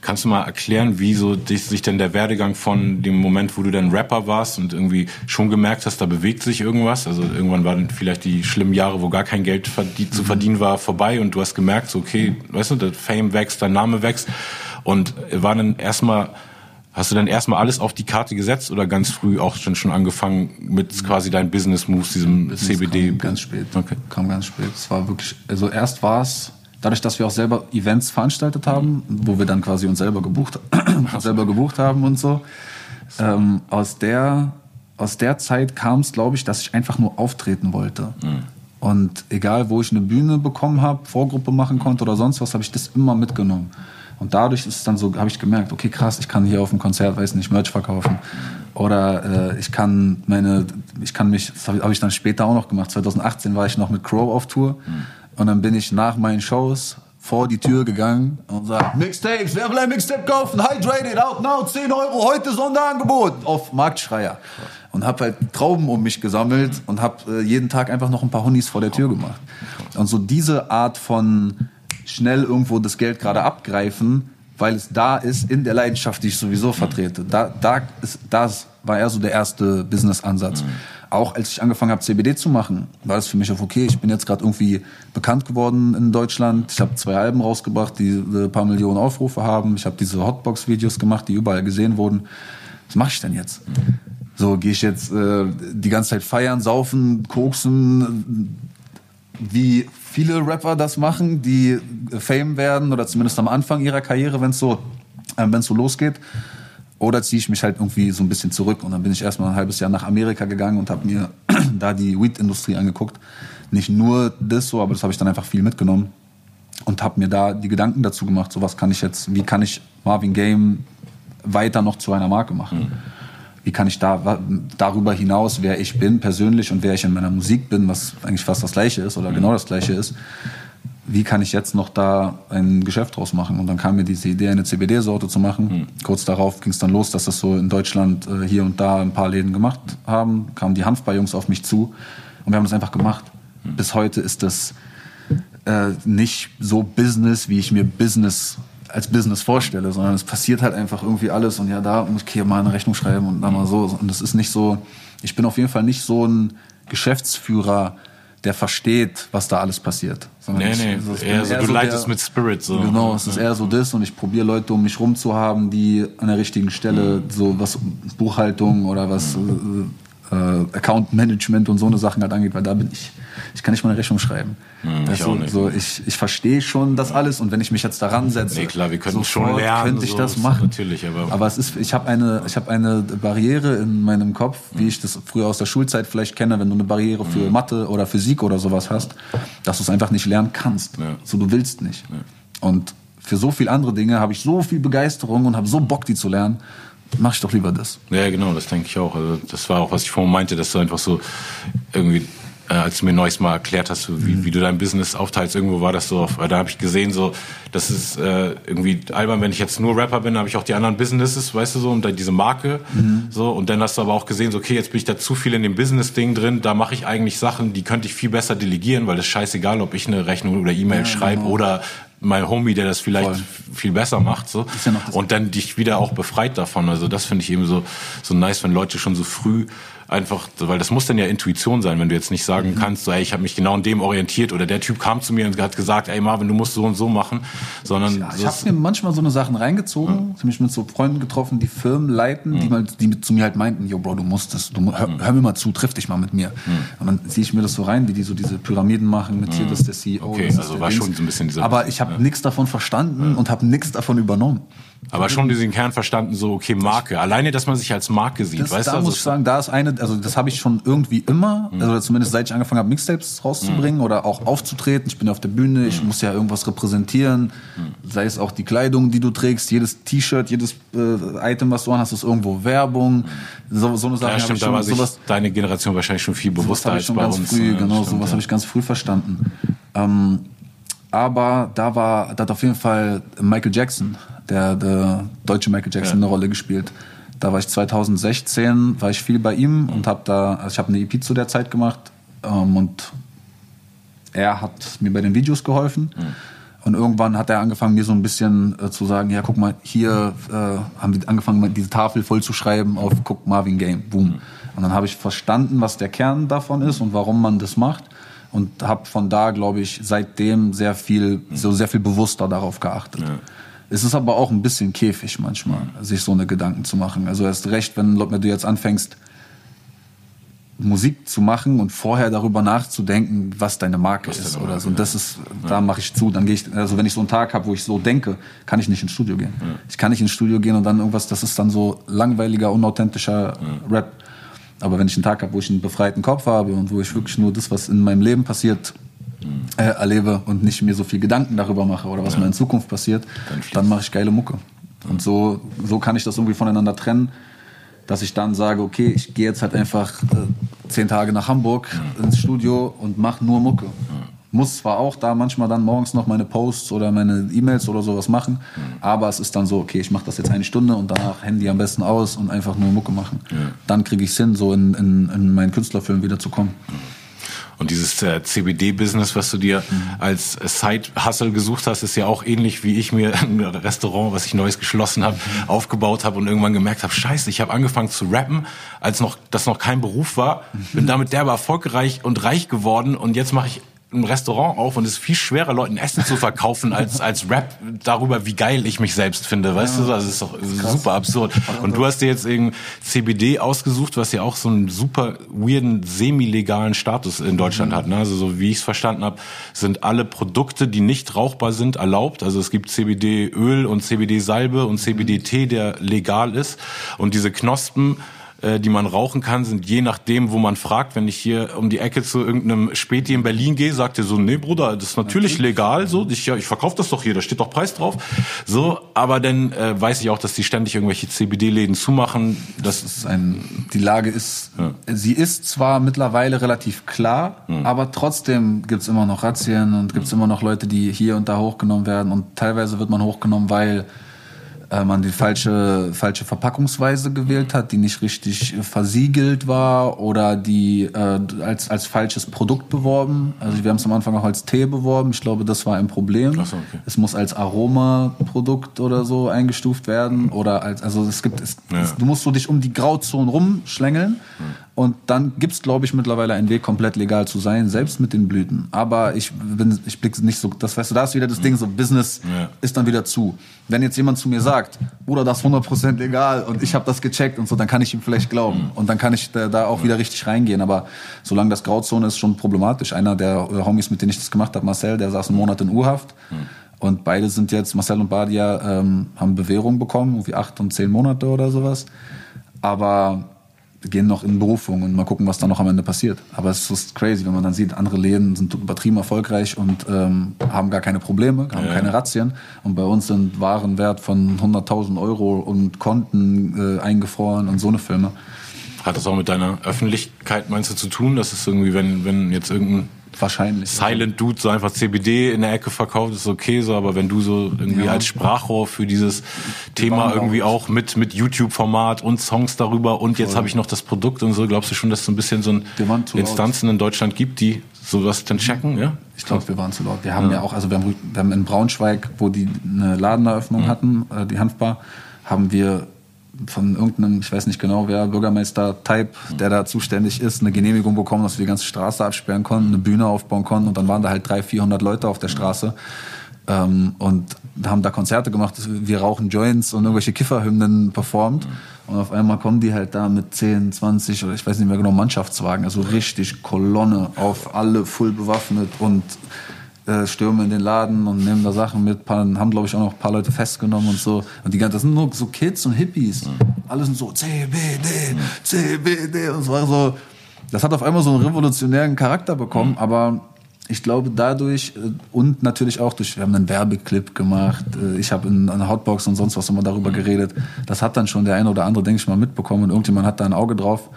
Kannst du mal erklären, wie so sich denn der Werdegang von dem Moment, wo du dann Rapper warst und irgendwie schon gemerkt hast, da bewegt sich irgendwas? Also irgendwann waren vielleicht die schlimmen Jahre, wo gar kein Geld zu verdienen war, vorbei und du hast gemerkt, so okay, weißt du, der Fame wächst, dein Name wächst und war dann erstmal Hast du dann erstmal alles auf die Karte gesetzt oder ganz früh auch schon, schon angefangen mit quasi deinen Business Moves, diesem Business CBD? Kam ganz spät. Okay. Kam ganz spät. Es war wirklich, also erst war es, dadurch, dass wir auch selber Events veranstaltet haben, wo wir dann quasi uns selber gebucht, selber gebucht haben und so. Ähm, aus der, aus der Zeit kam es, glaube ich, dass ich einfach nur auftreten wollte. Mhm. Und egal, wo ich eine Bühne bekommen habe, Vorgruppe machen konnte oder sonst was, habe ich das immer mitgenommen. Und dadurch ist es dann so, habe ich gemerkt, okay, krass, ich kann hier auf dem Konzert, weiß nicht, Merch verkaufen. Oder äh, ich kann meine, ich kann mich, das habe hab ich dann später auch noch gemacht. 2018 war ich noch mit Crow auf Tour. Mhm. Und dann bin ich nach meinen Shows vor die Tür gegangen und sagt, Mixtapes, wer will ein Mixtape kaufen? Hydrated, out now, 10 Euro, heute Sonderangebot auf Marktschreier. Und habe halt Trauben um mich gesammelt und habe äh, jeden Tag einfach noch ein paar Honis vor der Tür gemacht. Und so diese Art von schnell irgendwo das Geld gerade abgreifen, weil es da ist in der Leidenschaft, die ich sowieso vertrete. Da, da ist, das war eher so der erste Business-Ansatz. Mhm. auch als ich angefangen habe, CBD zu machen, war das für mich auch okay. Ich bin jetzt gerade irgendwie bekannt geworden in Deutschland. Ich habe zwei Alben rausgebracht, die ein paar Millionen Aufrufe haben. Ich habe diese Hotbox-Videos gemacht, die überall gesehen wurden. Was mache ich denn jetzt? So, gehe ich jetzt äh, die ganze Zeit feiern, saufen, koksen, wie viele Rapper das machen, die Fame werden oder zumindest am Anfang ihrer Karriere, wenn es so, äh, so losgeht. Oder ziehe ich mich halt irgendwie so ein bisschen zurück und dann bin ich erstmal ein halbes Jahr nach Amerika gegangen und habe mir da die Weed-Industrie angeguckt. Nicht nur das so, aber das habe ich dann einfach viel mitgenommen und habe mir da die Gedanken dazu gemacht, so was kann ich jetzt, wie kann ich Marvin Game weiter noch zu einer Marke machen? Mhm. Wie kann ich da darüber hinaus, wer ich bin persönlich und wer ich in meiner Musik bin, was eigentlich fast das gleiche ist oder mhm. genau das gleiche ist, wie kann ich jetzt noch da ein Geschäft draus machen? Und dann kam mir diese Idee, eine CBD-Sorte zu machen. Mhm. Kurz darauf ging es dann los, dass das so in Deutschland äh, hier und da ein paar Läden gemacht haben. Kamen die Hanfbar-Jungs auf mich zu und wir haben das einfach gemacht. Mhm. Bis heute ist das äh, nicht so Business, wie ich mir Business als Business vorstelle, sondern es passiert halt einfach irgendwie alles und ja, da muss ich hier mal eine Rechnung schreiben und da mal so. Und das ist nicht so, ich bin auf jeden Fall nicht so ein Geschäftsführer, der versteht, was da alles passiert. Sondern nee, nee, ich, eher so, eher du so leitest der, mit Spirit so. Genau, es ist eher so das und ich probiere Leute um mich rum zu haben, die an der richtigen Stelle mhm. so was Buchhaltung oder was mhm. Äh, Account Management und so eine Sachen halt angeht, weil da bin ich ich kann nicht mal eine Rechnung schreiben. Hm, ich, nicht. So, ich, ich verstehe schon das alles und wenn ich mich jetzt daran setze, nee, klar, wir können schon lernen, könnte ich so, das machen. Natürlich, aber, aber es ist, ich habe eine, ich habe eine Barriere in meinem Kopf, wie ich das früher aus der Schulzeit vielleicht kenne, wenn du eine Barriere für mhm. Mathe oder Physik oder sowas hast, dass du es einfach nicht lernen kannst. Ja. So, du willst nicht. Ja. Und für so viele andere Dinge habe ich so viel Begeisterung und habe so Bock, die zu lernen mach ich doch lieber das. Ja, genau, das denke ich auch. Also das war auch, was ich vorhin meinte, dass du einfach so irgendwie äh, als du mir neues mal erklärt hast, wie, mhm. wie du dein Business aufteilst, irgendwo war das so, da habe ich gesehen, so, das ist äh, irgendwie albern, wenn ich jetzt nur Rapper bin, habe ich auch die anderen Businesses, weißt du so, und dann diese Marke, mhm. so, und dann hast du aber auch gesehen, so, okay, jetzt bin ich da zu viel in dem Business-Ding drin, da mache ich eigentlich Sachen, die könnte ich viel besser delegieren, weil es scheißegal, ob ich eine Rechnung oder E-Mail ja, schreibe genau. oder mein Homie, der das vielleicht Voll. viel besser macht, so. Ja und dann dich wieder auch befreit davon. Also das finde ich eben so, so nice, wenn Leute schon so früh einfach, weil das muss dann ja Intuition sein, wenn du jetzt nicht sagen mhm. kannst, so, ey, ich habe mich genau an dem orientiert oder der Typ kam zu mir und hat gesagt, ey Marvin, du musst so und so machen, sondern ja, ich habe mir manchmal so eine Sachen reingezogen, ja. mich mit so Freunden getroffen, die Firmen leiten, mhm. die mal, die zu mir halt meinten, yo Bro, du musst das, du, hör, hör, mir mal zu, triff dich mal mit mir. Mhm. Und dann ziehe ich mir das so rein, wie die so diese Pyramiden machen, mit hier das ist der CEO, okay, also war Dings. schon so ein bisschen dieser. Aber ich habe ja. nichts davon verstanden und habe nichts davon übernommen. Aber schon diesen Kern verstanden, so, okay, Marke. Alleine, dass man sich als Marke sieht, das, weißt da du? Da muss ich sagen, da ist eine, also das habe ich schon irgendwie immer, mhm. also zumindest seit ich angefangen habe, Mixtapes rauszubringen mhm. oder auch aufzutreten. Ich bin auf der Bühne, ich mhm. muss ja irgendwas repräsentieren. Mhm. Sei es auch die Kleidung, die du trägst, jedes T-Shirt, jedes äh, Item, was du anhast, ist irgendwo Werbung. Mhm. So, so eine Sache ja, stimmt, ich schon, da war sowas, deine Generation wahrscheinlich schon viel bewusster als bei uns. Früh, genau, stimmt, sowas ja. habe ich ganz früh verstanden. Ähm, aber da war, da hat auf jeden Fall Michael Jackson der, der deutsche Michael Jackson ja. eine Rolle gespielt. Da war ich 2016, war ich viel bei ihm und habe da, also ich habe eine EP zu der Zeit gemacht ähm, und er hat mir bei den Videos geholfen. Mhm. Und irgendwann hat er angefangen, mir so ein bisschen äh, zu sagen, ja, guck mal, hier äh, haben die angefangen, diese Tafel voll zu schreiben auf guck Marvin Game, boom. Mhm. Und dann habe ich verstanden, was der Kern davon ist und warum man das macht. Und habe von da, glaube ich, seitdem sehr viel, so sehr viel bewusster darauf geachtet. Ja. Es ist aber auch ein bisschen Käfig manchmal, sich so eine Gedanken zu machen. Also erst recht, wenn, wenn du jetzt anfängst, Musik zu machen und vorher darüber nachzudenken, was deine Marke was ist oder so. Und das ist, ja. da mache ich zu. Dann gehe ich, also wenn ich so einen Tag habe, wo ich so denke, kann ich nicht ins Studio gehen. Ja. Ich kann nicht ins Studio gehen und dann irgendwas, das ist dann so langweiliger, unauthentischer ja. Rap. Aber wenn ich einen Tag habe, wo ich einen befreiten Kopf habe und wo ich wirklich nur das, was in meinem Leben passiert, äh, erlebe und nicht mir so viel Gedanken darüber mache oder was ja. mir in Zukunft passiert, dann mache ich geile Mucke. Und so, so kann ich das irgendwie voneinander trennen, dass ich dann sage, okay, ich gehe jetzt halt einfach äh, zehn Tage nach Hamburg ja. ins Studio und mache nur Mucke. Ja. Muss zwar auch da manchmal dann morgens noch meine Posts oder meine E-Mails oder sowas machen, aber es ist dann so, okay, ich mache das jetzt eine Stunde und danach Handy am besten aus und einfach nur Mucke machen. Dann kriege ich es hin, so in, in, in meinen Künstlerfilm wieder zu kommen. Und dieses äh, CBD-Business, was du dir mhm. als Side-Hustle gesucht hast, ist ja auch ähnlich wie ich mir ein Restaurant, was ich neues geschlossen habe, mhm. aufgebaut habe und irgendwann gemerkt habe, scheiße, ich habe angefangen zu rappen, als noch das noch kein Beruf war, mhm. bin damit derbe erfolgreich und reich geworden und jetzt mache ich ein Restaurant auf und es ist viel schwerer, Leuten Essen zu verkaufen, als, als Rap darüber, wie geil ich mich selbst finde. Weißt ja, du, also das ist doch das super absurd. Und du hast dir jetzt eben CBD ausgesucht, was ja auch so einen super weirden, semi-legalen Status in Deutschland mhm. hat. Ne? Also so wie ich es verstanden habe, sind alle Produkte, die nicht rauchbar sind, erlaubt. Also es gibt CBD-Öl und CBD-Salbe und CBD-Tee, der legal ist. Und diese Knospen äh, die man rauchen kann, sind je nachdem, wo man fragt. Wenn ich hier um die Ecke zu irgendeinem Späti in Berlin gehe, sagt er so, nee Bruder, das ist natürlich legal, so, ich, ja, ich verkaufe das doch hier, da steht doch Preis drauf. So, aber dann äh, weiß ich auch, dass die ständig irgendwelche CBD-Läden zumachen. Das, das ist ein, die Lage ist, ja. sie ist zwar mittlerweile relativ klar, mhm. aber trotzdem gibt's immer noch Razzien und gibt's mhm. immer noch Leute, die hier und da hochgenommen werden und teilweise wird man hochgenommen, weil äh, man die falsche, falsche Verpackungsweise gewählt hat, die nicht richtig versiegelt war oder die äh, als, als falsches Produkt beworben. Also wir haben es am Anfang auch als Tee beworben. Ich glaube, das war ein Problem. Ach so, okay. Es muss als Aromaprodukt oder so eingestuft werden oder als, also es gibt, es, ja. es, du musst so dich um die Grauzonen rumschlängeln. Mhm. Und dann gibt's, glaube ich, mittlerweile einen Weg, komplett legal zu sein, selbst mit den Blüten. Aber ich bin, ich blick nicht so, das weißt du, da ist wieder das Ding, so Business ja. ist dann wieder zu. Wenn jetzt jemand zu mir sagt, oder das 100% legal und ich habe das gecheckt und so, dann kann ich ihm vielleicht glauben. Und dann kann ich da, da auch wieder richtig reingehen. Aber solange das Grauzone ist, schon problematisch. Einer der Homies, mit denen ich das gemacht habe, Marcel, der saß einen Monat in U-Haft. Mhm. Und beide sind jetzt, Marcel und Badia, ähm, haben Bewährung bekommen, irgendwie acht und zehn Monate oder sowas. Aber gehen noch in Berufung und mal gucken, was da noch am Ende passiert. Aber es ist crazy, wenn man dann sieht, andere Läden sind übertrieben erfolgreich und ähm, haben gar keine Probleme, haben ja. keine Razzien. Und bei uns sind Warenwert von 100.000 Euro und Konten äh, eingefroren und so eine Filme. Hat das auch mit deiner Öffentlichkeit, meinst du, zu tun? Dass es irgendwie, wenn, wenn jetzt irgendein Wahrscheinlich. Silent Dude so einfach CBD in der Ecke verkauft, ist okay so, aber wenn du so irgendwie ja. als Sprachrohr für dieses Die Thema irgendwie auch mit, mit YouTube-Format und Songs darüber und Voll. jetzt habe ich noch das Produkt und so, glaubst du schon, dass es so ein bisschen so ein Instanzen in Deutschland gibt, die sowas dann checken, ja? Ich glaube, wir waren zu laut. Wir haben ja, ja auch, also wir haben, wir haben in Braunschweig, wo die eine Ladeneröffnung mhm. hatten, äh, die Hanfbar, haben wir von irgendeinem, ich weiß nicht genau wer, Bürgermeister-Type, der da zuständig ist, eine Genehmigung bekommen, dass wir die ganze Straße absperren konnten, eine Bühne aufbauen konnten und dann waren da halt 300, 400 Leute auf der Straße ähm, und haben da Konzerte gemacht, wir rauchen Joints und irgendwelche Kifferhymnen performt. Und auf einmal kommen die halt da mit 10, 20 oder ich weiß nicht mehr genau Mannschaftswagen, also richtig Kolonne auf alle voll bewaffnet und äh, stürmen in den Laden und nehmen da Sachen mit, paar, haben glaube ich auch noch ein paar Leute festgenommen und so. Und die ganzen, das sind nur so Kids und Hippies. Mhm. Alle sind so CBD, mhm. CBD und so. Also, das hat auf einmal so einen revolutionären Charakter bekommen, mhm. aber ich glaube dadurch äh, und natürlich auch durch, wir haben einen Werbeclip gemacht, äh, ich habe in einer Hotbox und sonst was immer darüber mhm. geredet. Das hat dann schon der eine oder andere, denke ich mal, mitbekommen und irgendjemand hat da ein Auge drauf.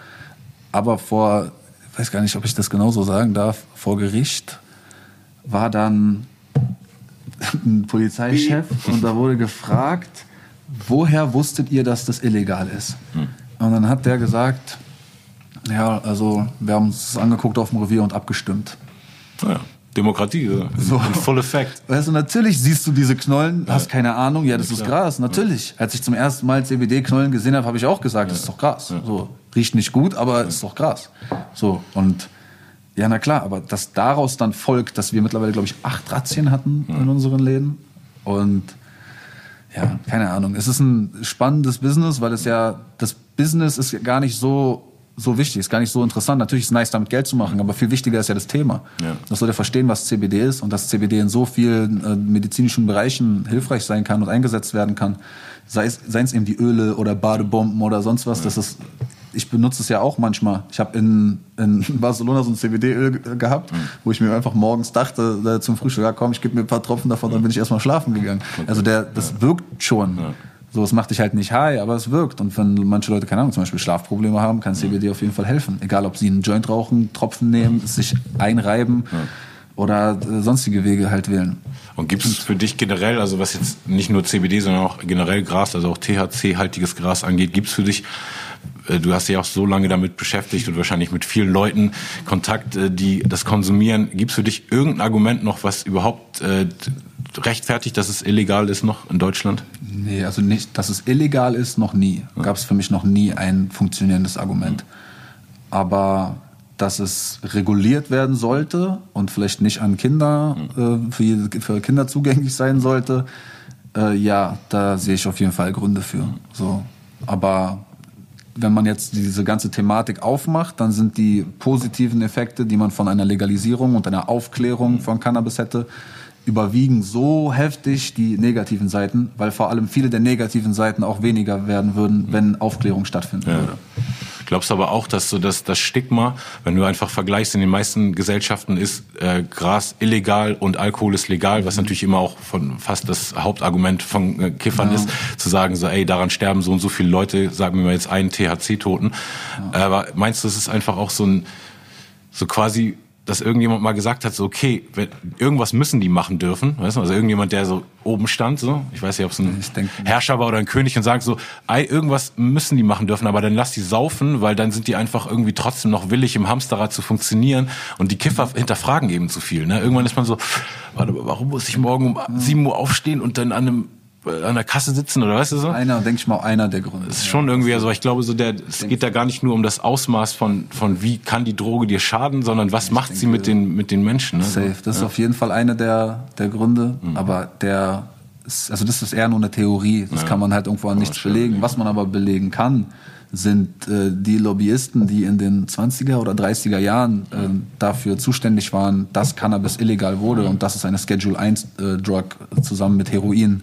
Aber vor, ich weiß gar nicht, ob ich das genauso sagen darf, vor Gericht war dann ein Polizeichef und da wurde gefragt, woher wusstet ihr, dass das illegal ist? Hm. Und dann hat der gesagt, ja, also wir haben uns das angeguckt auf dem Revier und abgestimmt. Ja, Demokratie, so. in full effect. Weißt du, natürlich siehst du diese Knollen, ja. hast keine Ahnung, ja, das ja, ist Gras, natürlich. Als ich zum ersten Mal CBD-Knollen gesehen habe, habe ich auch gesagt, das ist doch Gras. So, riecht nicht gut, aber ist doch Gras. So, und ja, na klar, aber dass daraus dann folgt, dass wir mittlerweile, glaube ich, acht Razzien hatten in unseren Läden. Und ja, keine Ahnung. Es ist ein spannendes Business, weil es ja, das Business ist gar nicht so, so wichtig, ist gar nicht so interessant. Natürlich ist es nice, damit Geld zu machen, aber viel wichtiger ist ja das Thema. Ja. Das soll ja verstehen, was CBD ist und dass CBD in so vielen äh, medizinischen Bereichen hilfreich sein kann und eingesetzt werden kann. Sei es, seien es eben die Öle oder Badebomben oder sonst was, ja. das ist ich benutze es ja auch manchmal. Ich habe in, in Barcelona so ein CBD-Öl gehabt, mhm. wo ich mir einfach morgens dachte, da zum Frühstück, ja komm, ich gebe mir ein paar Tropfen davon, dann bin ich erstmal schlafen gegangen. Also der, das ja. wirkt schon. Ja. So, es macht dich halt nicht high, aber es wirkt. Und wenn manche Leute, keine Ahnung, zum Beispiel Schlafprobleme haben, kann CBD auf jeden Fall helfen. Egal, ob sie einen Joint rauchen, Tropfen nehmen, es sich einreiben oder äh, sonstige Wege halt wählen. Und gibt es für dich generell, also was jetzt nicht nur CBD, sondern auch generell Gras, also auch THC-haltiges Gras angeht, gibt es für dich äh, du hast dich auch so lange damit beschäftigt und wahrscheinlich mit vielen Leuten Kontakt, äh, die das konsumieren. Gibt es für dich irgendein Argument noch, was überhaupt äh, rechtfertigt, dass es illegal ist noch in Deutschland? Nee, also nicht, dass es illegal ist, noch nie. Gab es für mich noch nie ein funktionierendes Argument. Aber dass es reguliert werden sollte und vielleicht nicht an Kinder, äh, für, für Kinder zugänglich sein sollte, äh, ja, da sehe ich auf jeden Fall Gründe für. So. Aber wenn man jetzt diese ganze Thematik aufmacht, dann sind die positiven Effekte, die man von einer Legalisierung und einer Aufklärung von Cannabis hätte, überwiegen so heftig die negativen Seiten, weil vor allem viele der negativen Seiten auch weniger werden würden, wenn Aufklärung stattfinden ja. würde. Glaubst aber auch, dass so das, das Stigma, wenn du einfach vergleichst, in den meisten Gesellschaften ist äh, Gras illegal und Alkohol ist legal, was natürlich immer auch von fast das Hauptargument von äh, Kiffern ja. ist, zu sagen so, ey, daran sterben so und so viele Leute, sagen wir mal jetzt einen THC-Toten. Ja. Aber meinst du, es ist einfach auch so ein, so quasi dass irgendjemand mal gesagt hat, so okay, wenn, irgendwas müssen die machen dürfen, weißt du? Also irgendjemand, der so oben stand, so, ich weiß nicht, ob es ein Herrscher war oder ein König und sagt so, ey, irgendwas müssen die machen dürfen, aber dann lass die saufen, weil dann sind die einfach irgendwie trotzdem noch willig im Hamsterrad zu funktionieren und die Kiffer hinterfragen eben zu viel. Ne? Irgendwann ist man so, warte, warum muss ich morgen um sieben Uhr aufstehen und dann an einem an der Kasse sitzen oder weißt du so? Einer, denke ich mal, einer der Gründe. Das ist schon irgendwie, also ich glaube so, der, es geht da gar nicht nur um das Ausmaß von, von wie kann die Droge dir schaden, sondern was macht denke, sie mit den, mit den Menschen. Ne? Safe. Das ja. ist auf jeden Fall einer der, der Gründe, mhm. aber der, ist, also das ist eher nur eine Theorie. Das ja. kann man halt irgendwo an nichts belegen. Was man aber belegen kann, sind äh, die Lobbyisten, die in den 20er oder 30er Jahren äh, dafür zuständig waren, dass Cannabis illegal wurde und dass es eine Schedule 1 äh, Drug zusammen mit Heroin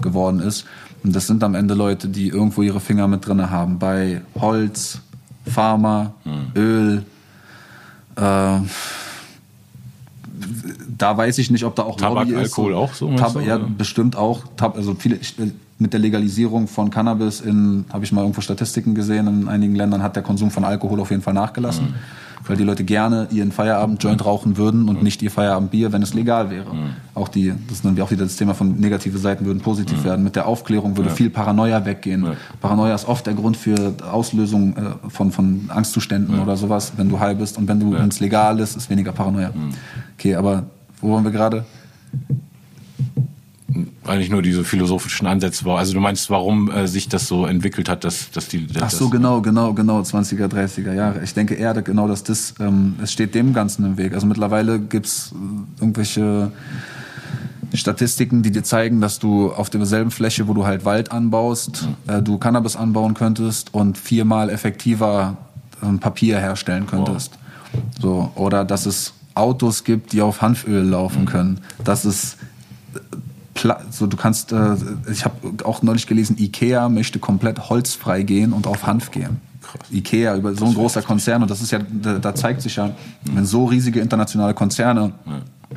geworden ist. Und das sind am Ende Leute, die irgendwo ihre Finger mit drinne haben bei Holz, Pharma, Öl. Äh, da weiß ich nicht, ob da auch Tabak, Lobby ist. Alkohol auch so? Tab ja, bestimmt auch. Tab also viele, mit der Legalisierung von Cannabis in, habe ich mal irgendwo Statistiken gesehen, in einigen Ländern hat der Konsum von Alkohol auf jeden Fall nachgelassen. Mhm. Weil die Leute gerne ihren Feierabend-Joint rauchen würden und mhm. nicht ihr Feierabendbier, wenn es legal wäre. Mhm. Auch die, das ist dann auch wieder das Thema von negative Seiten würden positiv mhm. werden. Mit der Aufklärung würde ja. viel Paranoia weggehen. Ja. Paranoia ist oft der Grund für Auslösung äh, von, von Angstzuständen ja. oder sowas, wenn du high bist. Und wenn du, wenn es legal ist, ist weniger Paranoia. Mhm. Okay, aber wo waren wir gerade? Eigentlich nur diese philosophischen Ansätze war. Also du meinst, warum äh, sich das so entwickelt hat, dass, dass die... Dass Ach so, genau, genau, genau, 20er, 30er Jahre. Ich denke eher genau, dass das, ähm, es steht dem Ganzen im Weg. Also mittlerweile gibt's äh, irgendwelche Statistiken, die dir zeigen, dass du auf derselben Fläche, wo du halt Wald anbaust, äh, du Cannabis anbauen könntest und viermal effektiver äh, Papier herstellen könntest. Wow. So, oder dass es Autos gibt, die auf Hanföl laufen können. Dass es so du kannst, äh, ich habe auch neulich gelesen, Ikea möchte komplett holzfrei gehen und auf Hanf gehen. Krass. Ikea, über so ein großer Konzern und das ist ja, da, da zeigt sich ja, wenn so riesige internationale Konzerne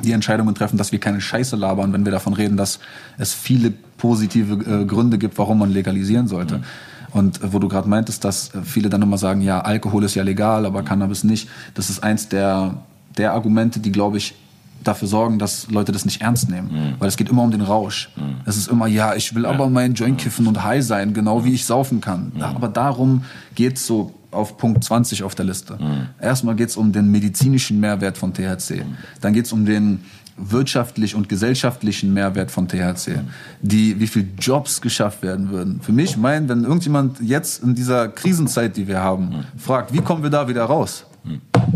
die Entscheidungen treffen, dass wir keine Scheiße labern, wenn wir davon reden, dass es viele positive äh, Gründe gibt, warum man legalisieren sollte. Und äh, wo du gerade meintest, dass äh, viele dann immer sagen, ja, Alkohol ist ja legal, aber Cannabis nicht. Das ist eins der, der Argumente, die, glaube ich, dafür sorgen, dass Leute das nicht ernst nehmen. Mhm. Weil es geht immer um den Rausch. Mhm. Es ist immer, ja, ich will ja. aber meinen Joint kiffen und high sein, genau wie ich saufen kann. Mhm. Aber darum geht's so auf Punkt 20 auf der Liste. Mhm. Erstmal geht's um den medizinischen Mehrwert von THC. Mhm. Dann geht's um den wirtschaftlich und gesellschaftlichen Mehrwert von THC, mhm. die, wie viel Jobs geschafft werden würden. Für mich, mein, wenn irgendjemand jetzt in dieser Krisenzeit, die wir haben, fragt, wie kommen wir da wieder raus?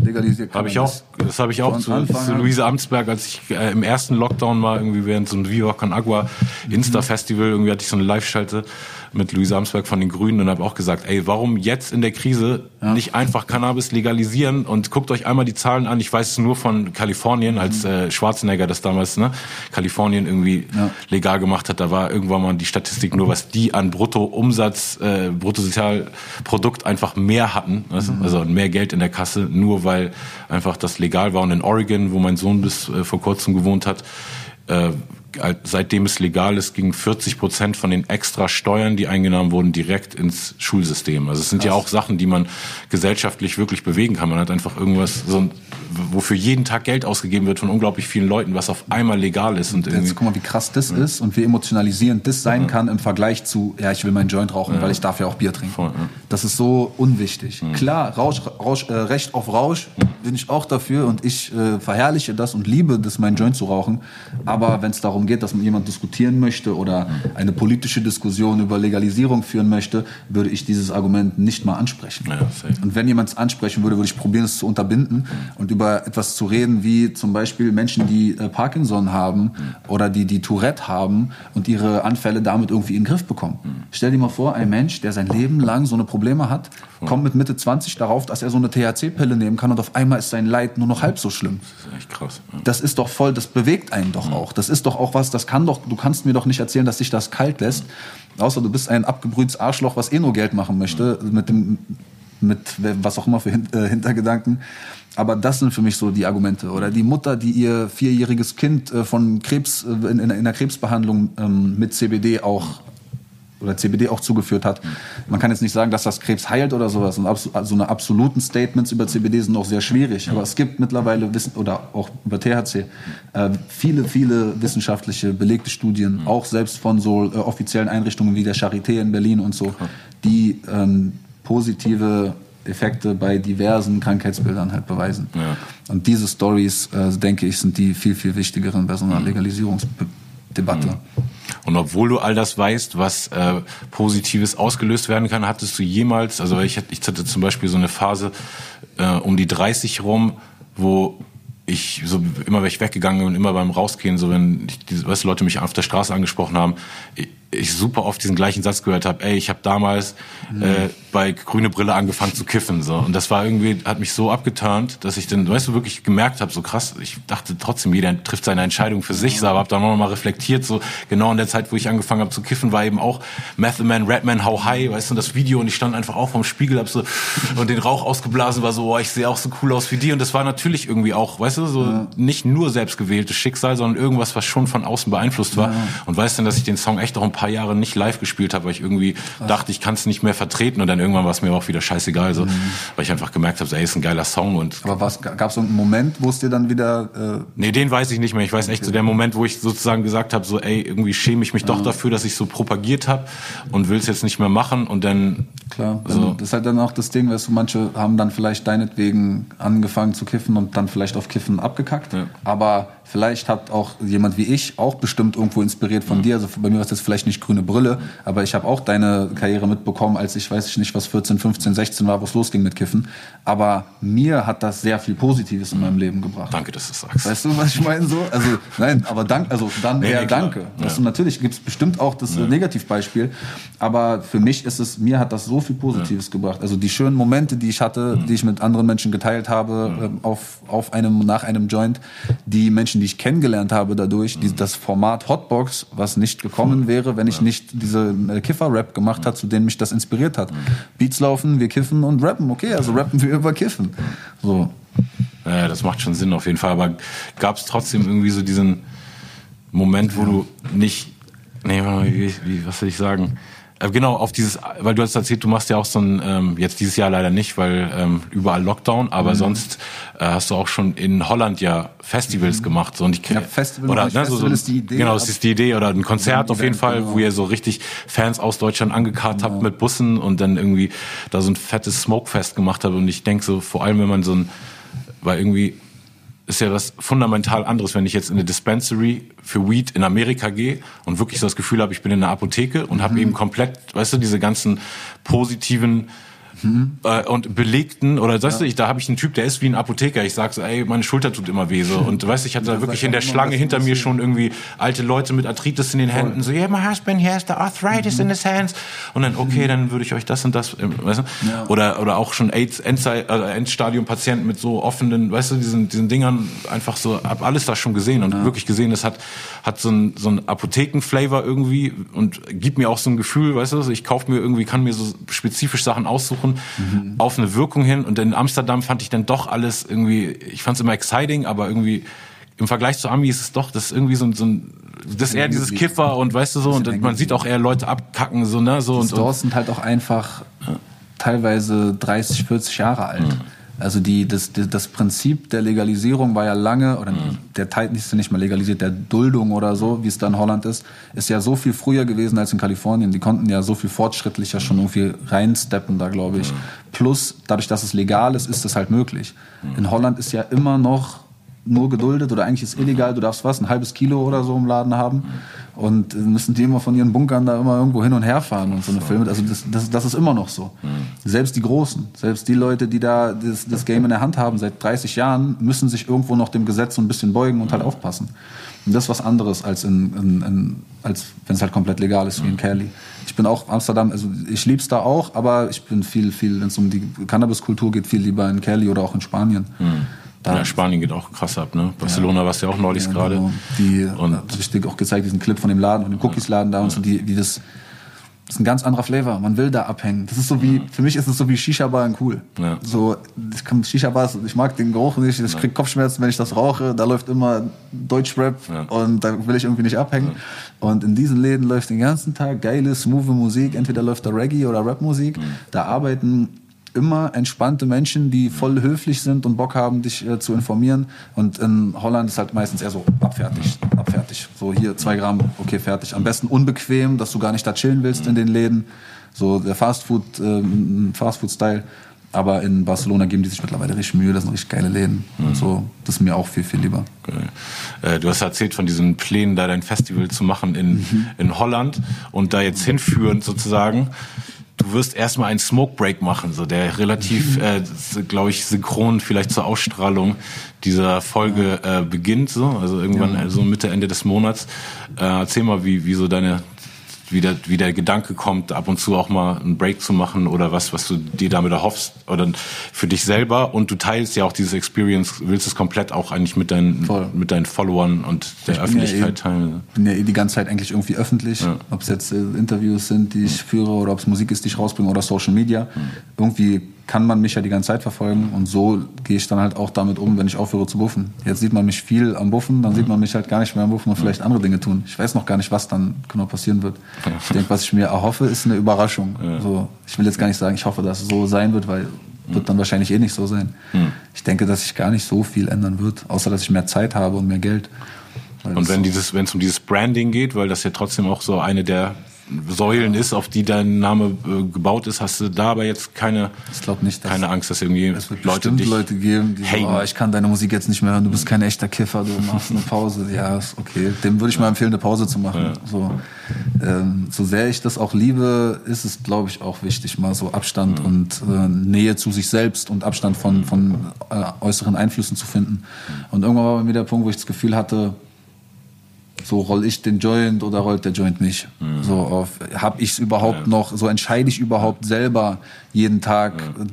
Legalisiert. Habe ich auch, das habe ich auch zu, zu Luise Amtsberg, als ich äh, im ersten Lockdown war, irgendwie während so einem Viva Con Agua Insta Festival, irgendwie hatte ich so eine Live-Schalte mit Luise Amsberg von den Grünen und habe auch gesagt, ey, warum jetzt in der Krise ja. nicht einfach Cannabis legalisieren und guckt euch einmal die Zahlen an. Ich weiß es nur von Kalifornien, als mhm. äh, Schwarzenegger das damals, ne, Kalifornien irgendwie ja. legal gemacht hat. Da war irgendwann mal die Statistik nur, was die an Bruttoumsatz, äh, Bruttosozialprodukt einfach mehr hatten, weißt mhm. also mehr Geld in der Kasse, nur weil einfach das legal war. Und in Oregon, wo mein Sohn bis äh, vor kurzem gewohnt hat, äh, seitdem es legal ist, gingen 40 Prozent von den extra Steuern, die eingenommen wurden, direkt ins Schulsystem. Also es sind Krass. ja auch Sachen, die man gesellschaftlich wirklich bewegen kann. Man hat einfach irgendwas, so ein wofür jeden Tag Geld ausgegeben wird von unglaublich vielen Leuten, was auf einmal legal ist. Und Jetzt guck mal, wie krass das ja. ist und wie emotionalisierend das sein ja. kann im Vergleich zu, ja, ich will meinen Joint rauchen, ja. weil ich darf ja auch Bier trinken. Voll, das ist so unwichtig. Klar, Rausch, Rausch, äh, Recht auf Rausch bin ich auch dafür und ich äh, verherrliche das und liebe das, meinen Joint zu rauchen. Aber wenn es darum geht, dass man jemand diskutieren möchte oder eine politische Diskussion über Legalisierung führen möchte, würde ich dieses Argument nicht mal ansprechen. und wenn jemand es ansprechen würde, würde ich probieren, es zu unterbinden und über etwas zu reden, wie zum Beispiel Menschen, die äh, Parkinson haben oder die die Tourette haben und ihre Anfälle damit irgendwie in den Griff bekommen. Stell dir mal vor, ein Mensch, der sein Leben lang so eine Probleme hat, kommt mit Mitte 20 darauf, dass er so eine THC-Pille nehmen kann und auf einmal ist sein Leid nur noch halb so schlimm. Das ist echt krass. Ja. Das ist doch voll, das bewegt einen doch auch. Das ist doch auch was, das kann doch, du kannst mir doch nicht erzählen, dass sich das kalt lässt. Außer du bist ein abgebrühtes Arschloch, was eh nur Geld machen möchte, mit dem, mit was auch immer für äh, Hintergedanken. Aber das sind für mich so die Argumente. Oder die Mutter, die ihr vierjähriges Kind äh, von Krebs äh, in, in, in der Krebsbehandlung ähm, mit CBD auch oder CBD auch zugeführt hat. Man kann jetzt nicht sagen, dass das Krebs heilt oder sowas. Und so also eine absoluten Statements über CBD sind auch sehr schwierig. Aber es gibt mittlerweile Wissen oder auch über THC äh, viele, viele wissenschaftliche belegte Studien, auch selbst von so äh, offiziellen Einrichtungen wie der Charité in Berlin und so, die ähm, positive Effekte bei diversen Krankheitsbildern halt beweisen. Ja. Und diese Stories, äh, denke ich, sind die viel, viel wichtigeren bei so einer Legalisierungsdebatte. Mhm. Und obwohl du all das weißt, was äh, Positives ausgelöst werden kann, hattest du jemals, also ich, ich hatte zum Beispiel so eine Phase äh, um die 30 rum, wo ich so immer wenn ich weggegangen und immer beim Rausgehen, so wenn ich, die, weißt, Leute mich auf der Straße angesprochen haben, ich, ich super oft diesen gleichen Satz gehört habe, ey, ich habe damals mhm. äh, bei Grüne Brille angefangen zu kiffen. so Und das war irgendwie, hat mich so abgeturnt, dass ich dann, weißt du, wirklich gemerkt habe, so krass, ich dachte trotzdem, jeder trifft seine Entscheidung für sich, so, aber habe dann noch mal reflektiert, so genau in der Zeit, wo ich angefangen habe zu kiffen, war eben auch Method Man, Rapman, How High, weißt du, das Video und ich stand einfach auch vorm Spiegel, hab so und den Rauch ausgeblasen, war so, oh, ich sehe auch so cool aus wie die und das war natürlich irgendwie auch, weißt du, so ja. nicht nur selbstgewähltes Schicksal, sondern irgendwas, was schon von außen beeinflusst war. Ja. Und weißt du, dass ich den Song echt auch ein paar Jahre nicht live gespielt habe, weil ich irgendwie Ach. dachte, ich kann es nicht mehr vertreten und dann irgendwann war es mir auch wieder scheißegal, so, mhm. weil ich einfach gemerkt habe, ey, ist ein geiler Song und. Aber was gab es so einen Moment, wo es dir dann wieder? Äh nee, den weiß ich nicht mehr. Ich weiß okay. echt so der Moment, wo ich sozusagen gesagt habe, so, ey, irgendwie schäme ich mich doch dafür, dass ich so propagiert habe und will es jetzt nicht mehr machen und dann. Klar, so. das ist halt dann auch das Ding, weißt du, manche haben dann vielleicht deinetwegen angefangen zu kiffen und dann vielleicht auf Kiffen abgekackt, ja. aber Vielleicht hat auch jemand wie ich auch bestimmt irgendwo inspiriert von mhm. dir. Also bei mir war es jetzt vielleicht nicht grüne Brille, aber ich habe auch deine Karriere mitbekommen, als ich weiß ich nicht, was 14, 15, 16 war, wo es losging mit Kiffen. Aber mir hat das sehr viel Positives in meinem Leben gebracht. Danke, dass du sagst. Weißt du, was ich meine so? Also nein, aber dank, also dann nee, eher nee, danke. Ja. Weißt du, natürlich gibt es bestimmt auch das ja. Negativbeispiel, aber für mich ist es, mir hat das so viel Positives ja. gebracht. Also die schönen Momente, die ich hatte, mhm. die ich mit anderen Menschen geteilt habe, mhm. auf, auf einem, nach einem Joint, die Menschen, die ich kennengelernt habe dadurch, die, das Format Hotbox, was nicht gekommen wäre, wenn ich nicht diese äh, Kiffer-Rap gemacht hat, zu denen mich das inspiriert hat. Beats laufen, wir kiffen und rappen. Okay, also rappen wir über Kiffen. So. Ja, das macht schon Sinn auf jeden Fall. Aber gab es trotzdem irgendwie so diesen Moment, wo du nicht, nee, wie, wie, was soll ich sagen? Äh, genau, auf dieses, weil du hast erzählt, du machst ja auch so ein, ähm, jetzt dieses Jahr leider nicht, weil ähm, überall Lockdown, aber mhm. sonst äh, hast du auch schon in Holland ja Festivals mhm. gemacht. So, und ich, ja, Festival, oder, ne, Festival so, ist die Idee. Genau, das ist die Idee oder ein Konzert auf jeden Fall, genau. wo ihr so richtig Fans aus Deutschland angekarrt genau. habt mit Bussen und dann irgendwie da so ein fettes Smokefest gemacht habt. Und ich denke so, vor allem wenn man so ein, weil irgendwie ist ja was fundamental anderes, wenn ich jetzt in eine Dispensary für Weed in Amerika gehe und wirklich so das Gefühl habe, ich bin in einer Apotheke und mhm. habe eben komplett, weißt du, diese ganzen positiven mhm. äh, und belegten oder weißt ja. du, ich, da habe ich einen Typ, der ist wie ein Apotheker. Ich sag so, ey, meine Schulter tut immer weh so und weißt du, ich hatte da wirklich in der Schlange hinter mir schon irgendwie alte Leute mit Arthritis in den Händen, Voll. so yeah, my husband he has the arthritis mhm. in his hands und dann okay, dann würde ich euch das und das, äh, weißt du, ja. oder oder auch schon AIDS äh, Endstadium Patienten mit so offenen, weißt du, diesen diesen Dingern einfach so hab alles da schon gesehen und ja. wirklich gesehen, es hat hat so ein so ein Apothekenflavor irgendwie und gibt mir auch so ein Gefühl, weißt du, ich kaufe mir irgendwie kann mir so spezifisch Sachen aussuchen Sachen mhm. auf eine Wirkung hin. Und in Amsterdam fand ich dann doch alles irgendwie, ich fand es immer exciting, aber irgendwie im Vergleich zu Ami ist es doch, das ist irgendwie so, so ein, das ist eher dieses Kiffer und weißt du so, und man sieht auch eher Leute abkacken, so, ne, so. Die und, Stores sind halt auch einfach teilweise 30, 40 Jahre alt. Mhm Also die, das, das Prinzip der Legalisierung war ja lange, oder mhm. der Teil ist ja nicht mal legalisiert, der Duldung oder so, wie es da in Holland ist, ist ja so viel früher gewesen als in Kalifornien. Die konnten ja so viel fortschrittlicher schon irgendwie reinsteppen da, glaube ich. Mhm. Plus, dadurch, dass es legal ist, ist das halt möglich. Mhm. In Holland ist ja immer noch nur geduldet oder eigentlich ist illegal, du darfst was, ein halbes Kilo oder so im Laden haben und müssen die immer von ihren Bunkern da immer irgendwo hin und her fahren und so eine Filme. Also das, das, das ist immer noch so. Selbst die Großen, selbst die Leute, die da das, das Game in der Hand haben seit 30 Jahren, müssen sich irgendwo noch dem Gesetz so ein bisschen beugen und halt aufpassen. Und das ist was anderes als in, in, in als wenn es halt komplett legal ist wie in Cali. Ich bin auch Amsterdam, also ich lieb's da auch, aber ich bin viel, viel, wenn es um die Cannabiskultur geht, viel lieber in Cali oder auch in Spanien. Mhm. Da ja, Spanien geht auch krass ab, ne? Barcelona ja. warst du ja auch neulich ja, gerade. Genau. Die, und habe ich dir auch gezeigt, diesen Clip von dem Laden, von dem Cookies-Laden da und so, die, wie das, das ist ein ganz anderer Flavor. Man will da abhängen. Das ist so wie, für mich ist es so wie Shisha-Bar in cool. Ja. So, ich kann Shisha-Bars, ich mag den Geruch nicht, ich krieg Kopfschmerzen, wenn ich das rauche. Da läuft immer Deutschrap ja. und da will ich irgendwie nicht abhängen. Ja. Und in diesen Läden läuft den ganzen Tag geile, smooth Musik. Entweder läuft da Reggae oder Rap-Musik. Da arbeiten immer entspannte Menschen, die voll höflich sind und Bock haben, dich äh, zu informieren. Und in Holland ist halt meistens eher so abfertig, abfertig. So hier zwei Gramm, okay, fertig. Am besten unbequem, dass du gar nicht da chillen willst in den Läden. So der Fastfood, äh, Fastfood-Style. Aber in Barcelona geben die sich mittlerweile richtig Mühe, das sind richtig geile Läden. Mhm. So, das ist mir auch viel, viel lieber. Okay. Äh, du hast erzählt von diesen Plänen, da dein Festival zu machen in, mhm. in Holland und da jetzt hinführend sozusagen du wirst erstmal einen Smoke Break machen, so der relativ, mhm. äh, glaube ich, synchron vielleicht zur Ausstrahlung dieser Folge äh, beginnt, so also irgendwann ja. so Mitte Ende des Monats. Äh, erzähl mal, wie, wie so deine wie der, wie der Gedanke kommt, ab und zu auch mal einen Break zu machen oder was, was du dir damit erhoffst oder für dich selber und du teilst ja auch dieses Experience, willst es komplett auch eigentlich mit deinen, mit deinen Followern und der ich Öffentlichkeit ja eh, teilen. Ich bin ja eh die ganze Zeit eigentlich irgendwie öffentlich, ja. ob es jetzt äh, Interviews sind, die ich führe oder ob es Musik ist, die ich rausbringe oder Social Media. Mhm. Irgendwie kann man mich ja die ganze Zeit verfolgen und so gehe ich dann halt auch damit um, wenn ich aufhöre zu buffen. Jetzt sieht man mich viel am Buffen, dann sieht man mich halt gar nicht mehr am Buffen und vielleicht andere Dinge tun. Ich weiß noch gar nicht, was dann genau passieren wird. Ich denke, was ich mir erhoffe, ist eine Überraschung. So, ich will jetzt gar nicht sagen, ich hoffe, dass es so sein wird, weil wird dann wahrscheinlich eh nicht so sein. Ich denke, dass sich gar nicht so viel ändern wird, außer dass ich mehr Zeit habe und mehr Geld. Und wenn dieses, wenn es um dieses Branding geht, weil das ja trotzdem auch so eine der Säulen ist, auf die dein Name äh, gebaut ist, hast du da aber jetzt keine, ich glaube nicht, keine Angst, dass irgendwie es wird Leute dich Leute geben, die so, oh, ich kann deine Musik jetzt nicht mehr hören, du bist kein echter Kiffer, du machst eine Pause. Ja, ist okay. Dem würde ich mal empfehlen, eine Pause zu machen. Ja. So, ähm, so sehr ich das auch liebe, ist es, glaube ich, auch wichtig, mal so Abstand mhm. und äh, Nähe zu sich selbst und Abstand von, von äh, äußeren Einflüssen zu finden. Und irgendwann war bei mir der Punkt, wo ich das Gefühl hatte, so roll ich den Joint oder rollt der Joint mich? Mhm. So auf, hab ich es überhaupt ja. noch, so entscheide ich überhaupt selber jeden Tag. Ja.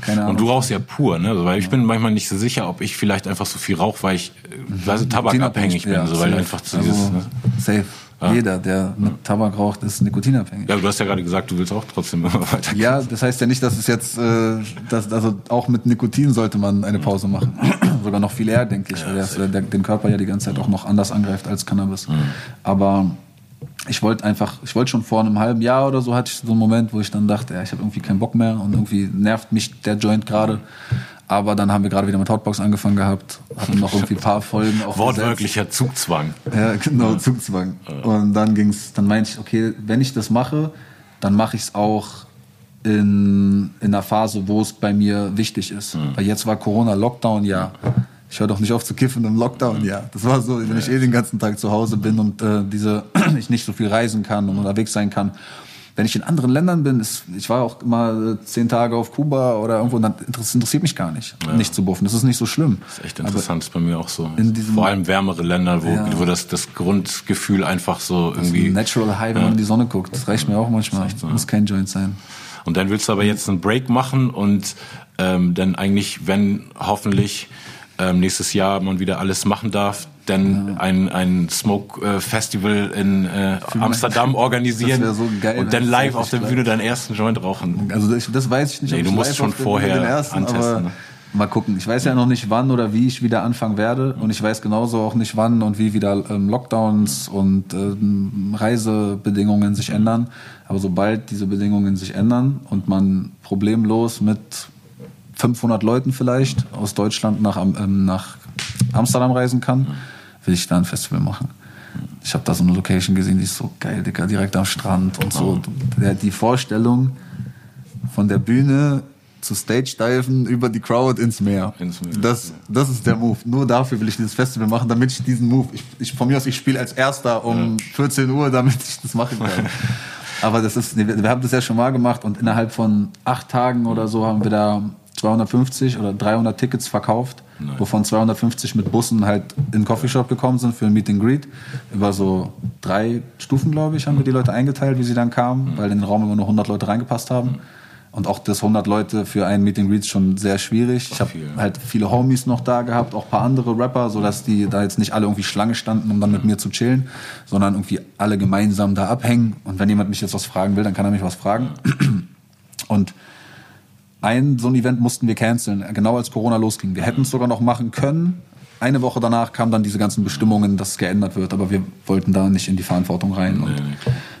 Keine Ahnung. Und du rauchst ja pur, ne? Weil ich bin manchmal nicht so sicher, ob ich vielleicht einfach so viel rauche, weil ich, mhm. weil ich tabakabhängig bin, so, weil einfach zu also, dieses, ne? Safe. Ja. Jeder, der mit Tabak raucht, ist nikotinabhängig. Ja, du hast ja gerade gesagt, du willst auch trotzdem immer weiter. Ja, das heißt ja nicht, dass es jetzt, äh, dass, also auch mit Nikotin sollte man eine Pause machen. Sogar noch viel eher, denke ich, weil das der, den Körper ja die ganze Zeit auch noch anders angreift als Cannabis. Mhm. Aber ich wollte einfach, ich wollte schon vor einem halben Jahr oder so hatte ich so einen Moment, wo ich dann dachte, ja, ich habe irgendwie keinen Bock mehr und irgendwie nervt mich der Joint gerade. Aber dann haben wir gerade wieder mit Hotbox angefangen gehabt, hatten noch irgendwie ein paar Folgen. Auch Wortwörtlicher Zugzwang. Ja, genau, Zugzwang. Und dann ging's, dann meinte ich, okay, wenn ich das mache, dann mache ich es auch in, in einer Phase, wo es bei mir wichtig ist. Mhm. Weil jetzt war Corona Lockdown, ja. Ich höre doch nicht auf zu kiffen im Lockdown, ja. Das war so, wenn ich eh den ganzen Tag zu Hause bin und äh, diese ich nicht so viel reisen kann und unterwegs sein kann wenn ich in anderen Ländern bin, ist, ich war auch mal zehn Tage auf Kuba oder irgendwo, dann interessiert mich gar nicht, ja. nicht zu buffen. Das ist nicht so schlimm. Das ist echt interessant, ist bei mir auch so. Vor allem wärmere Länder, wo, ja. wo das, das Grundgefühl einfach so irgendwie. Natural High, wenn man in die Sonne guckt. Das reicht mir auch manchmal. Das so, muss kein Joint sein. Und dann willst du aber jetzt einen Break machen und ähm, dann eigentlich, wenn hoffentlich ähm, nächstes Jahr man wieder alles machen darf, dann ja. ein, ein Smoke äh, Festival in äh, Amsterdam organisieren so geil, und dann live auf der Bühne deinen ersten Joint rauchen. Also das, das weiß ich nicht. Nee, du musst schon vorher ersten, antesten. Ne? Mal gucken. Ich weiß ja noch nicht, wann oder wie ich wieder anfangen werde. Und ich weiß genauso auch nicht, wann und wie wieder ähm, Lockdowns und ähm, Reisebedingungen sich ändern. Aber sobald diese Bedingungen sich ändern und man problemlos mit 500 Leuten vielleicht aus Deutschland nach, ähm, nach Amsterdam reisen kann, will ich da ein Festival machen. Ich habe da so eine Location gesehen, die ist so geil, Digga, direkt am Strand und so. Die Vorstellung von der Bühne zu Stage-Diven über die Crowd ins Meer. Ins Meer, Das, das ist der Move. Nur dafür will ich dieses Festival machen, damit ich diesen Move, ich, ich von mir aus, ich spiele als Erster um 14 Uhr, damit ich das machen kann. Aber das ist, wir haben das ja schon mal gemacht und innerhalb von acht Tagen oder so haben wir da 250 oder 300 Tickets verkauft, wovon 250 mit Bussen halt in den Coffeeshop gekommen sind für ein Meet and Greet. Über so drei Stufen, glaube ich, haben wir die Leute eingeteilt, wie sie dann kamen, weil in den Raum immer nur 100 Leute reingepasst haben. Und auch das 100 Leute für ein Meet and Greet ist schon sehr schwierig. Ich habe halt viele Homies noch da gehabt, auch ein paar andere Rapper, sodass die da jetzt nicht alle irgendwie Schlange standen, um dann mit mir zu chillen, sondern irgendwie alle gemeinsam da abhängen. Und wenn jemand mich jetzt was fragen will, dann kann er mich was fragen. Und ein so ein Event mussten wir canceln, genau als Corona losging. Wir hätten es sogar noch machen können. Eine Woche danach kamen dann diese ganzen Bestimmungen, dass es geändert wird, aber wir wollten da nicht in die Verantwortung rein. Und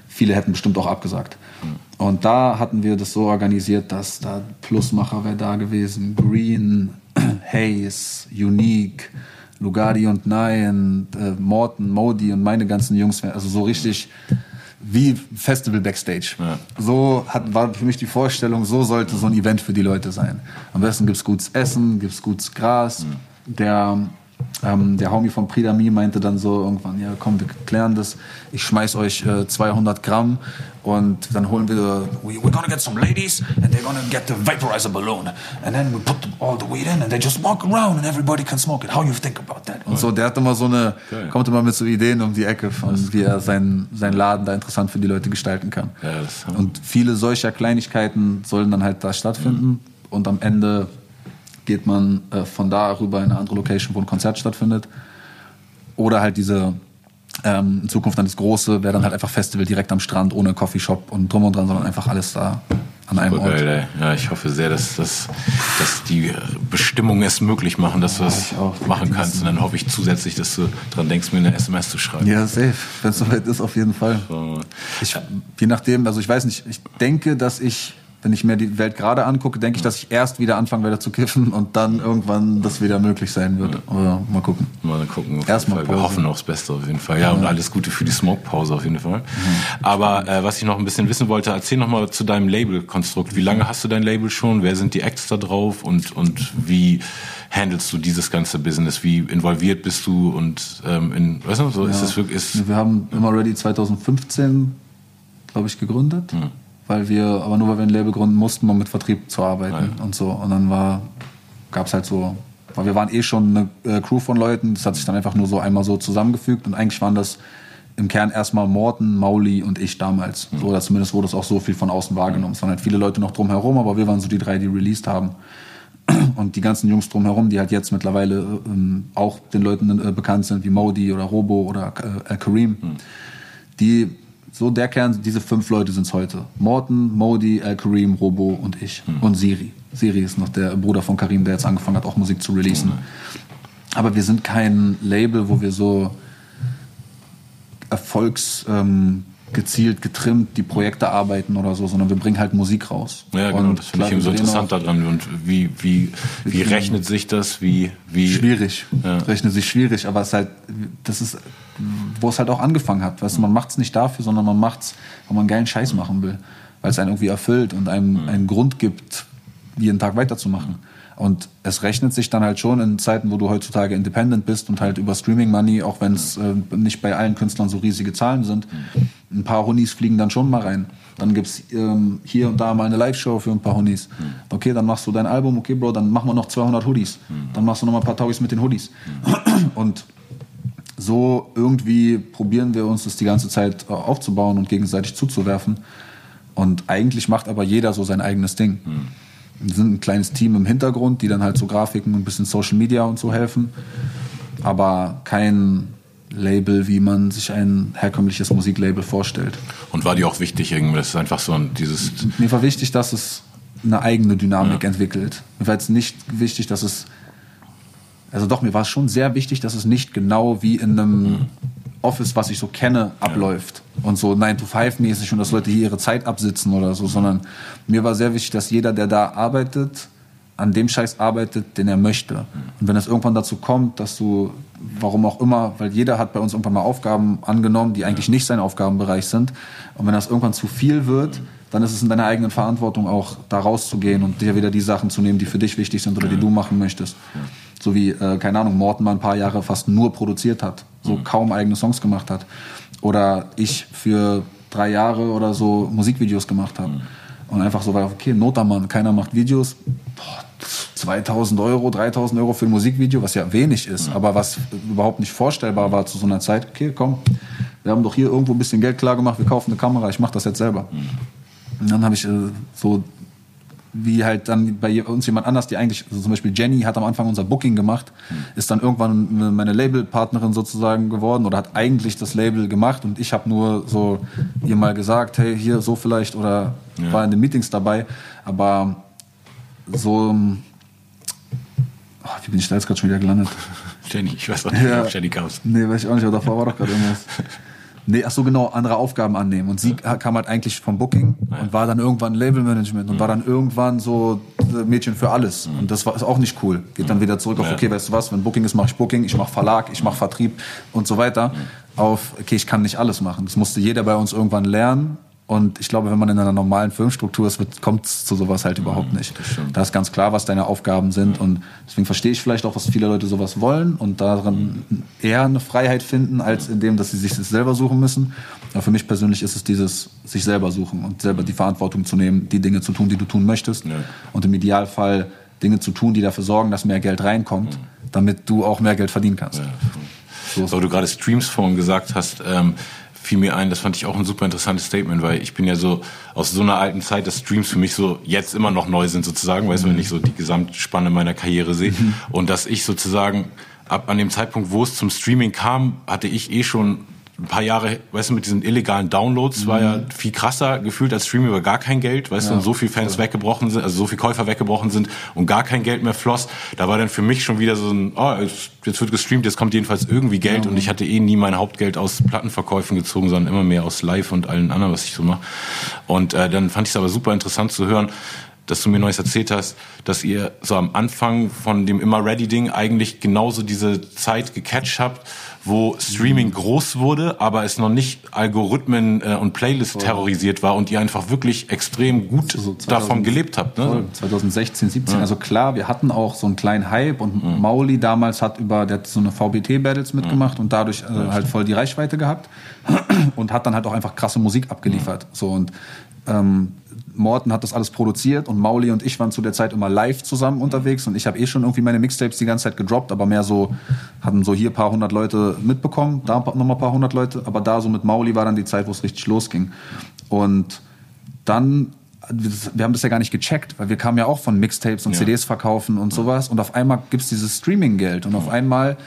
viele hätten bestimmt auch abgesagt. Und da hatten wir das so organisiert, dass da Plusmacher wäre da gewesen, Green, Hayes, Unique, Lugardi und Nine, äh, Morton, Modi und meine ganzen Jungs, also so richtig wie Festival Backstage. Ja. So hat, war für mich die Vorstellung, so sollte so ein Event für die Leute sein. Am besten gibt's gutes Essen, gibt's gutes Gras. Der, ähm, der Homie von Pridami meinte dann so irgendwann, ja komm, wir klären das. Ich schmeiß euch äh, 200 Gramm und dann holen wir, we, we're gonna get some ladies and they're gonna get the vaporizer balloon. And then we put all the weed in and they just walk around and everybody can smoke it. How you think about that? Und so, der hat immer so eine, Geil. kommt immer mit so Ideen um die Ecke von, wie er seinen, seinen Laden da interessant für die Leute gestalten kann. Ja, und viele solcher Kleinigkeiten sollen dann halt da stattfinden und am Ende geht man äh, von da rüber in eine andere Location, wo ein Konzert stattfindet. Oder halt diese, ähm, in Zukunft dann das große, wäre dann halt einfach Festival direkt am Strand, ohne Coffeeshop und drum und dran, sondern einfach alles da an einem Ort. geil. Ja, ich hoffe sehr, dass, dass, dass die Bestimmungen es möglich machen, dass du ich auch. machen kannst. Und dann hoffe ich zusätzlich, dass du dran denkst, mir eine SMS zu schreiben. Ja, safe. Wenn es soweit ist, auf jeden Fall. Ich, je nachdem, also ich weiß nicht, ich denke, dass ich, wenn ich mir die Welt gerade angucke, denke ich, dass ich erst wieder anfangen werde zu kiffen und dann irgendwann das wieder möglich sein wird. Aber mal gucken. Mal gucken. Erstmal. Wir hoffen aufs Beste auf jeden Fall. Ja, und alles Gute für die Smoke-Pause auf jeden Fall. Aber äh, was ich noch ein bisschen wissen wollte, erzähl noch mal zu deinem Label-Konstrukt. Wie lange hast du dein Label schon? Wer sind die Acts da drauf? Und, und wie handelst du dieses ganze Business? Wie involviert bist du? Und ähm, in, weißt du, so ist es wirklich... Ist, Wir haben immer Ready 2015, glaube ich, gegründet. Hm. Weil wir, aber nur weil wir ein Label gründen mussten, um mit Vertrieb zu arbeiten und so. Und dann war, gab es halt so, weil wir waren eh schon eine äh, Crew von Leuten, das hat sich dann einfach nur so einmal so zusammengefügt und eigentlich waren das im Kern erstmal Morten, Mauli und ich damals. Hm. So, oder zumindest wurde es auch so viel von außen wahrgenommen. Es waren halt viele Leute noch drumherum, aber wir waren so die drei, die released haben. Und die ganzen Jungs drumherum, die halt jetzt mittlerweile ähm, auch den Leuten äh, bekannt sind, wie Modi oder Robo oder äh, Kareem, die, so der Kern, diese fünf Leute sind es heute. Morten, Modi, Al Kareem, Robo und ich. Und Siri. Siri ist noch der Bruder von Kareem, der jetzt angefangen hat, auch Musik zu releasen. Aber wir sind kein Label, wo wir so erfolgs ähm, gezielt getrimmt die Projekte arbeiten oder so, sondern wir bringen halt Musik raus. ja, genau, Und das finde ich eben so interessant daran. Und wie, wie, wie rechnet sich das? Wie, wie, Schwierig. Ja. Rechnet sich schwierig, aber es ist halt, das ist, wo es halt auch angefangen hat. Weißt du, man macht es nicht dafür, sondern man macht es, weil man geilen Scheiß machen will. Weil es einen irgendwie erfüllt und einem einen Grund gibt, jeden Tag weiterzumachen. Und es rechnet sich dann halt schon in Zeiten, wo du heutzutage independent bist und halt über Streaming Money, auch wenn es äh, nicht bei allen Künstlern so riesige Zahlen sind, ein paar Honis fliegen dann schon mal rein. Dann gibt's ähm, hier und da mal eine Live-Show für ein paar Honis. Okay, dann machst du dein Album, okay, Bro, dann machen wir noch 200 Hoodies. Dann machst du noch mal ein paar Taugis mit den Hoodies. Und so irgendwie probieren wir uns das die ganze Zeit äh, aufzubauen und gegenseitig zuzuwerfen. Und eigentlich macht aber jeder so sein eigenes Ding. Wir sind ein kleines Team im Hintergrund, die dann halt so Grafiken und ein bisschen Social Media und so helfen. Aber kein Label, wie man sich ein herkömmliches Musiklabel vorstellt. und war dir auch wichtig irgendwie? Das ist einfach so ein, dieses, Mir war wichtig, dass es eine eigene Dynamik entwickelt. Mir war jetzt nicht wichtig, dass es. Also doch, mir war es schon sehr wichtig, dass es nicht genau wie in einem Office, was ich so kenne, abläuft. Und so 9-to-5-mäßig und dass Leute hier ihre Zeit absitzen oder so, sondern mir war sehr wichtig, dass jeder, der da arbeitet, an dem Scheiß arbeitet, den er möchte. Und wenn es irgendwann dazu kommt, dass du, warum auch immer, weil jeder hat bei uns irgendwann mal Aufgaben angenommen, die eigentlich nicht sein Aufgabenbereich sind. Und wenn das irgendwann zu viel wird, dann ist es in deiner eigenen Verantwortung auch da rauszugehen und dir wieder die Sachen zu nehmen, die für dich wichtig sind oder die du machen möchtest. So wie, äh, keine Ahnung, Morten mal ein paar Jahre fast nur produziert hat, so kaum eigene Songs gemacht hat. Oder ich für drei Jahre oder so Musikvideos gemacht habe. Und einfach so war, okay, Notermann, keiner macht Videos. Boah, 2000 Euro, 3000 Euro für ein Musikvideo, was ja wenig ist, aber was überhaupt nicht vorstellbar war zu so einer Zeit. Okay, komm, wir haben doch hier irgendwo ein bisschen Geld klar gemacht, wir kaufen eine Kamera, ich mache das jetzt selber. Und dann habe ich äh, so, wie halt dann bei uns jemand anders, die eigentlich, also zum Beispiel Jenny hat am Anfang unser Booking gemacht, ist dann irgendwann meine Labelpartnerin sozusagen geworden oder hat eigentlich das Label gemacht und ich habe nur so ihr mal gesagt, hey, hier so vielleicht oder Ja. war in den Meetings dabei, aber so, ähm, oh, wie bin ich da jetzt gerade schon wieder gelandet? Jenny, ich weiß auch nicht, Ja. ob Jenny Chaos. Nee, weiß ich auch nicht, aber davor war doch gerade irgendwas. Nee, ach so genau, andere Aufgaben annehmen. Und sie kam halt eigentlich vom Booking und war dann irgendwann Labelmanagement und war dann irgendwann so Mädchen für alles. Und das war ist auch nicht cool. Geht dann wieder zurück auf, Ja. okay, weißt du was, wenn Booking ist, mache ich Booking, ich mache Verlag, ich mache Vertrieb und so weiter. Auf, okay, ich kann nicht alles machen. Das musste jeder bei uns irgendwann lernen. Und ich glaube, wenn man in einer normalen Firmenstruktur ist, kommt es zu sowas halt überhaupt nicht. Da ist ganz klar, was deine Aufgaben sind. Und deswegen verstehe ich vielleicht auch, was viele Leute sowas wollen und darin eher eine Freiheit finden, als in dem, dass sie sich das selber suchen müssen. Aber für mich persönlich ist es dieses sich selber suchen und selber die Verantwortung zu nehmen, die Dinge zu tun, die du tun möchtest. Ja. Und im Idealfall Dinge zu tun, die dafür sorgen, dass mehr Geld reinkommt, damit du auch mehr Geld verdienen kannst. So ist So, du gerade Streams vorhin gesagt hast, ähm, fiel mir ein, das fand ich auch ein super interessantes Statement, weil ich bin ja so aus so einer alten Zeit, dass Streams für mich so jetzt immer noch neu sind sozusagen, weißt du, wenn ich so die Gesamtspanne meiner Karriere sehe. Und dass ich sozusagen ab an dem Zeitpunkt, wo es zum Streaming kam, hatte ich eh schon ein paar Jahre, weißt du, mit diesen illegalen Downloads war ja viel krasser gefühlt als Streaming über gar kein Geld, weißt du, und so viele Fans weggebrochen sind, also so viele Käufer weggebrochen sind und gar kein Geld mehr floss. Da war dann für mich schon wieder so ein, oh, jetzt, wird gestreamt, jetzt kommt jedenfalls irgendwie Geld und ich hatte eh nie mein Hauptgeld aus Plattenverkäufen gezogen, sondern immer mehr aus Live und allen anderen, was ich so mache. Und äh, dann fand ich es aber super interessant zu hören, dass du mir Neues erzählt hast, dass ihr so am Anfang von dem Immer Ready Ding eigentlich genauso diese Zeit gecatcht habt, wo Streaming groß wurde, aber es noch nicht Algorithmen äh, und Playlist terrorisiert war und ihr einfach wirklich extrem gut So 2000 davon gelebt habt. Ne? 2016, 17. Also klar, wir hatten auch so einen kleinen Hype und Mauli damals hat über, der hat so eine VBT-Battles mitgemacht und dadurch äh, halt voll die Reichweite gehabt und hat dann halt auch einfach krasse Musik abgeliefert. So und ähm, Morten hat das alles produziert und Mauli und ich waren zu der Zeit immer live zusammen unterwegs und ich habe eh schon irgendwie meine Mixtapes die ganze Zeit gedroppt, aber mehr so, hatten so hier ein paar hundert Leute mitbekommen, da nochmal ein paar hundert Leute, aber da so mit Mauli war dann die Zeit, wo es richtig losging. Und dann wir haben das ja gar nicht gecheckt, weil wir kamen ja auch von Mixtapes und Ja. CDs verkaufen und sowas und auf einmal gibt's dieses Streaming-Geld und auf einmal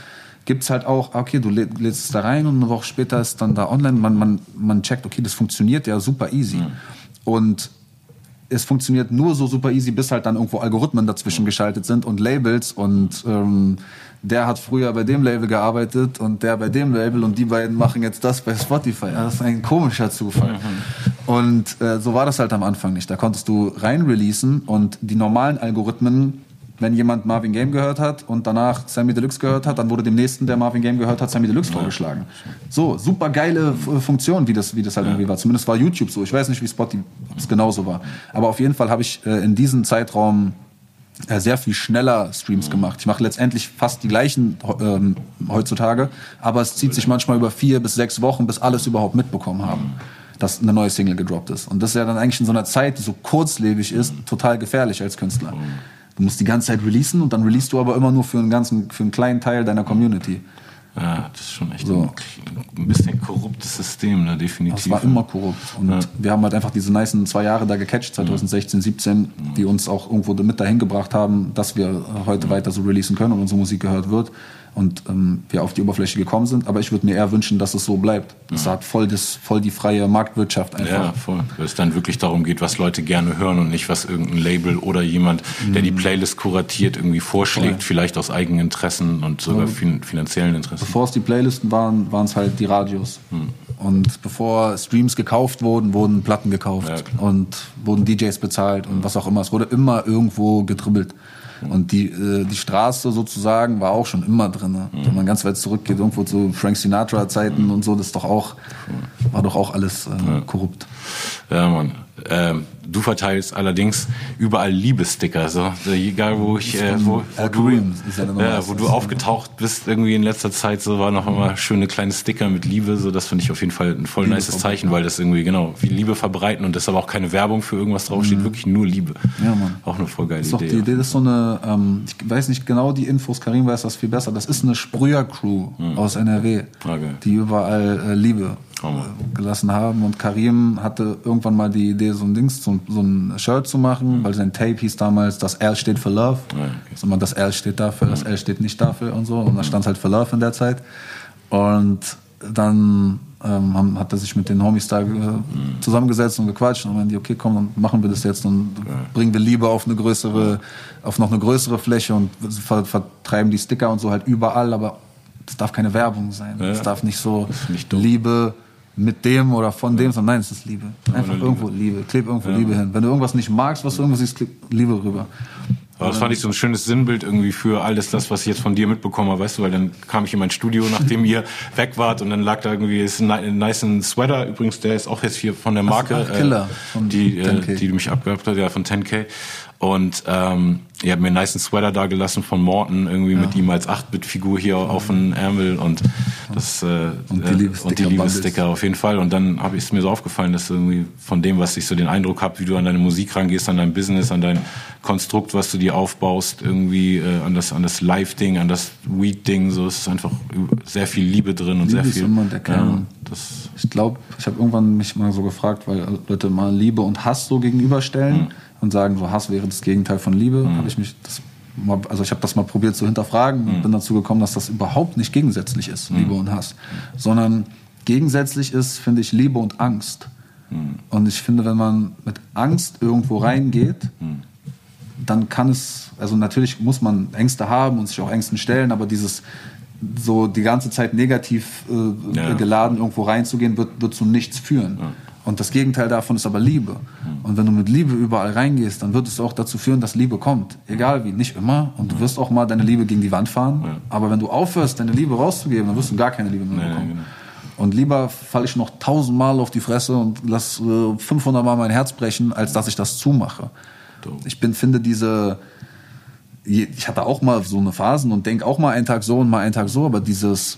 gibt's halt auch, okay, du lä- lädst es da rein und eine Woche später ist dann da online, man, man, man checkt, okay, das funktioniert ja super easy. Und es funktioniert nur so super easy, bis halt dann irgendwo Algorithmen dazwischen geschaltet sind und Labels und ähm, der hat früher bei dem Label gearbeitet und der bei dem Label und die beiden machen jetzt das bei Spotify. Ja, das ist ein komischer Zufall. Und äh, so war das halt am Anfang nicht. Da konntest du rein releasen und die normalen Algorithmen, wenn jemand Marvin Game gehört hat und danach Sammy Deluxe gehört hat, dann wurde dem nächsten, der Marvin Game gehört hat, Sammy Deluxe vorgeschlagen. So, super geile F- Funktion, wie das, wie das halt irgendwie war. Zumindest war YouTube so. Ich weiß nicht, wie Spotify es genauso war. Aber auf jeden Fall habe ich äh, in diesem Zeitraum äh, sehr viel schneller Streams gemacht. Ich mache letztendlich fast die gleichen ähm, heutzutage, aber es zieht sich manchmal über vier bis sechs Wochen, bis alles überhaupt mitbekommen haben, dass eine neue Single gedroppt ist. Und das ist ja dann eigentlich in so einer Zeit, die so kurzlebig ist, total gefährlich als Künstler. Du musst die ganze Zeit releasen und dann releast du aber immer nur für einen ganzen, für einen kleinen Teil deiner Community. Ja, das ist schon echt So. ein, bisschen korruptes System, ne, definitiv. Das war immer korrupt. Und Ja. wir haben halt einfach diese nice zwei Jahre da gecatcht, 2016, 17, die uns auch irgendwo mit dahin gebracht haben, dass wir heute weiter so releasen können und unsere Musik gehört wird. Und ähm, wir auf die Oberfläche gekommen sind. Aber ich würde mir eher wünschen, dass es so bleibt. Das hat voll, das, voll die freie Marktwirtschaft einfach. Ja, voll. Weil es dann wirklich darum geht, was Leute gerne hören und nicht, was irgendein Label oder jemand, der die Playlist kuratiert, irgendwie vorschlägt, vielleicht aus eigenen Interessen und sogar fin finanziellen Interessen. Bevor es die Playlisten waren, waren es halt die Radios. Und bevor Streams gekauft wurden, wurden Platten gekauft Ja, und wurden DJs bezahlt und was auch immer. Es wurde immer irgendwo gedribbelt. Und die, äh, die Straße sozusagen war auch schon immer drin. Ne? Wenn man ganz weit zurückgeht, irgendwo zu Frank Sinatra-Zeiten und so, das doch auch, war doch auch alles äh, korrupt. Ja, Mann. Ähm, du verteilst allerdings überall Liebesticker, so egal wo ich, äh, wo, wo du, ja, wo du aufgetaucht bist irgendwie in letzter Zeit, so waren noch immer schöne kleine Sticker mit Liebe, so das finde ich auf jeden Fall ein voll nices Zeichen, weil das irgendwie genau wie Liebe verbreiten und das aber auch keine Werbung für irgendwas draufsteht, mhm. wirklich nur Liebe. Ja, Mann. Auch eine voll geile ist Idee. die Idee ist so eine, ähm, ich weiß nicht genau die Infos, Karim weiß das viel besser. Das ist eine Sprüher-Crew mhm. aus NRW, okay. die überall äh, Liebe gelassen haben. Und Karim hatte irgendwann mal die Idee, so ein Dings, so ein, so ein Shirt zu machen, mhm. weil sein Tape hieß damals, das L steht für Love. Ja, okay. Also man, das L steht dafür, das L steht nicht dafür und so. Und da stand halt für Love in der Zeit. Und dann ähm, hat er sich mit den Homies da äh, zusammengesetzt und gequatscht und meinte, okay, komm, dann machen wir das jetzt und ja. bringen wir Liebe auf eine größere, auf noch eine größere Fläche und vertreiben die Sticker und so halt überall, aber es darf keine Werbung sein. Ja. darf nicht so nicht Liebe mit dem oder von dem, sondern nein, es ist Liebe. Einfach irgendwo Liebe. Kleb irgendwo ja. Liebe hin. Wenn du irgendwas nicht magst, was du irgendwo siehst, kleb Liebe rüber. Aber das fand ich so ein schönes Sinnbild irgendwie für alles das, was ich jetzt von dir mitbekommen habe, weißt du, weil dann kam ich in mein Studio, nachdem ihr weg wart und dann lag da irgendwie ist ein nice Sweater, übrigens, der ist auch jetzt hier von der Marke, äh, die, äh, die mich abgehabt hat, ja, von 10K. Und ähm, ihr habt mir einen nice Sweater da gelassen von Morton, irgendwie ja. mit ihm als 8-Bit-Figur hier ja. auf dem Ärmel und das äh, und die Liebesticker, Liebesticker auf jeden Fall. Und dann habe ich es mir so aufgefallen, dass irgendwie von dem, was ich so den Eindruck habe, wie du an deine Musik rangehst, an dein Business, an dein Konstrukt, was du dir aufbaust, irgendwie äh, an das an das Live-Ding, an das Weed-Ding, so es ist einfach sehr viel Liebe drin und Liebe sehr viel. Ist der Kern. Ja, ich glaube, ich habe irgendwann mich mal so gefragt, weil Leute mal Liebe und Hass so gegenüberstellen. Mhm und sagen, so Hass wäre das Gegenteil von Liebe, mhm. habe ich mich das mal, also ich habe das mal probiert zu hinterfragen und mhm. bin dazu gekommen, dass das überhaupt nicht gegensätzlich ist, mhm. Liebe und Hass, sondern gegensätzlich ist, finde ich, Liebe und Angst. Mhm. Und ich finde, wenn man mit Angst irgendwo reingeht, mhm. dann kann es, also natürlich muss man Ängste haben und sich auch Ängsten stellen, aber dieses so die ganze Zeit negativ äh, ja. geladen irgendwo reinzugehen, wird, wird zu nichts führen. Ja. Und das Gegenteil davon ist aber Liebe. Und wenn du mit Liebe überall reingehst, dann wird es auch dazu führen, dass Liebe kommt. Egal wie, nicht immer. Und du wirst auch mal deine Liebe gegen die Wand fahren. Aber wenn du aufhörst, deine Liebe rauszugeben, dann wirst du gar keine Liebe mehr bekommen. Nee, genau. Und lieber falle ich noch tausendmal auf die Fresse und lass äh, 500 Mal mein Herz brechen, als dass ich das zumache. Ich bin, finde diese, ich hatte auch mal so eine Phasen und denke auch mal einen Tag so und mal einen Tag so, aber dieses,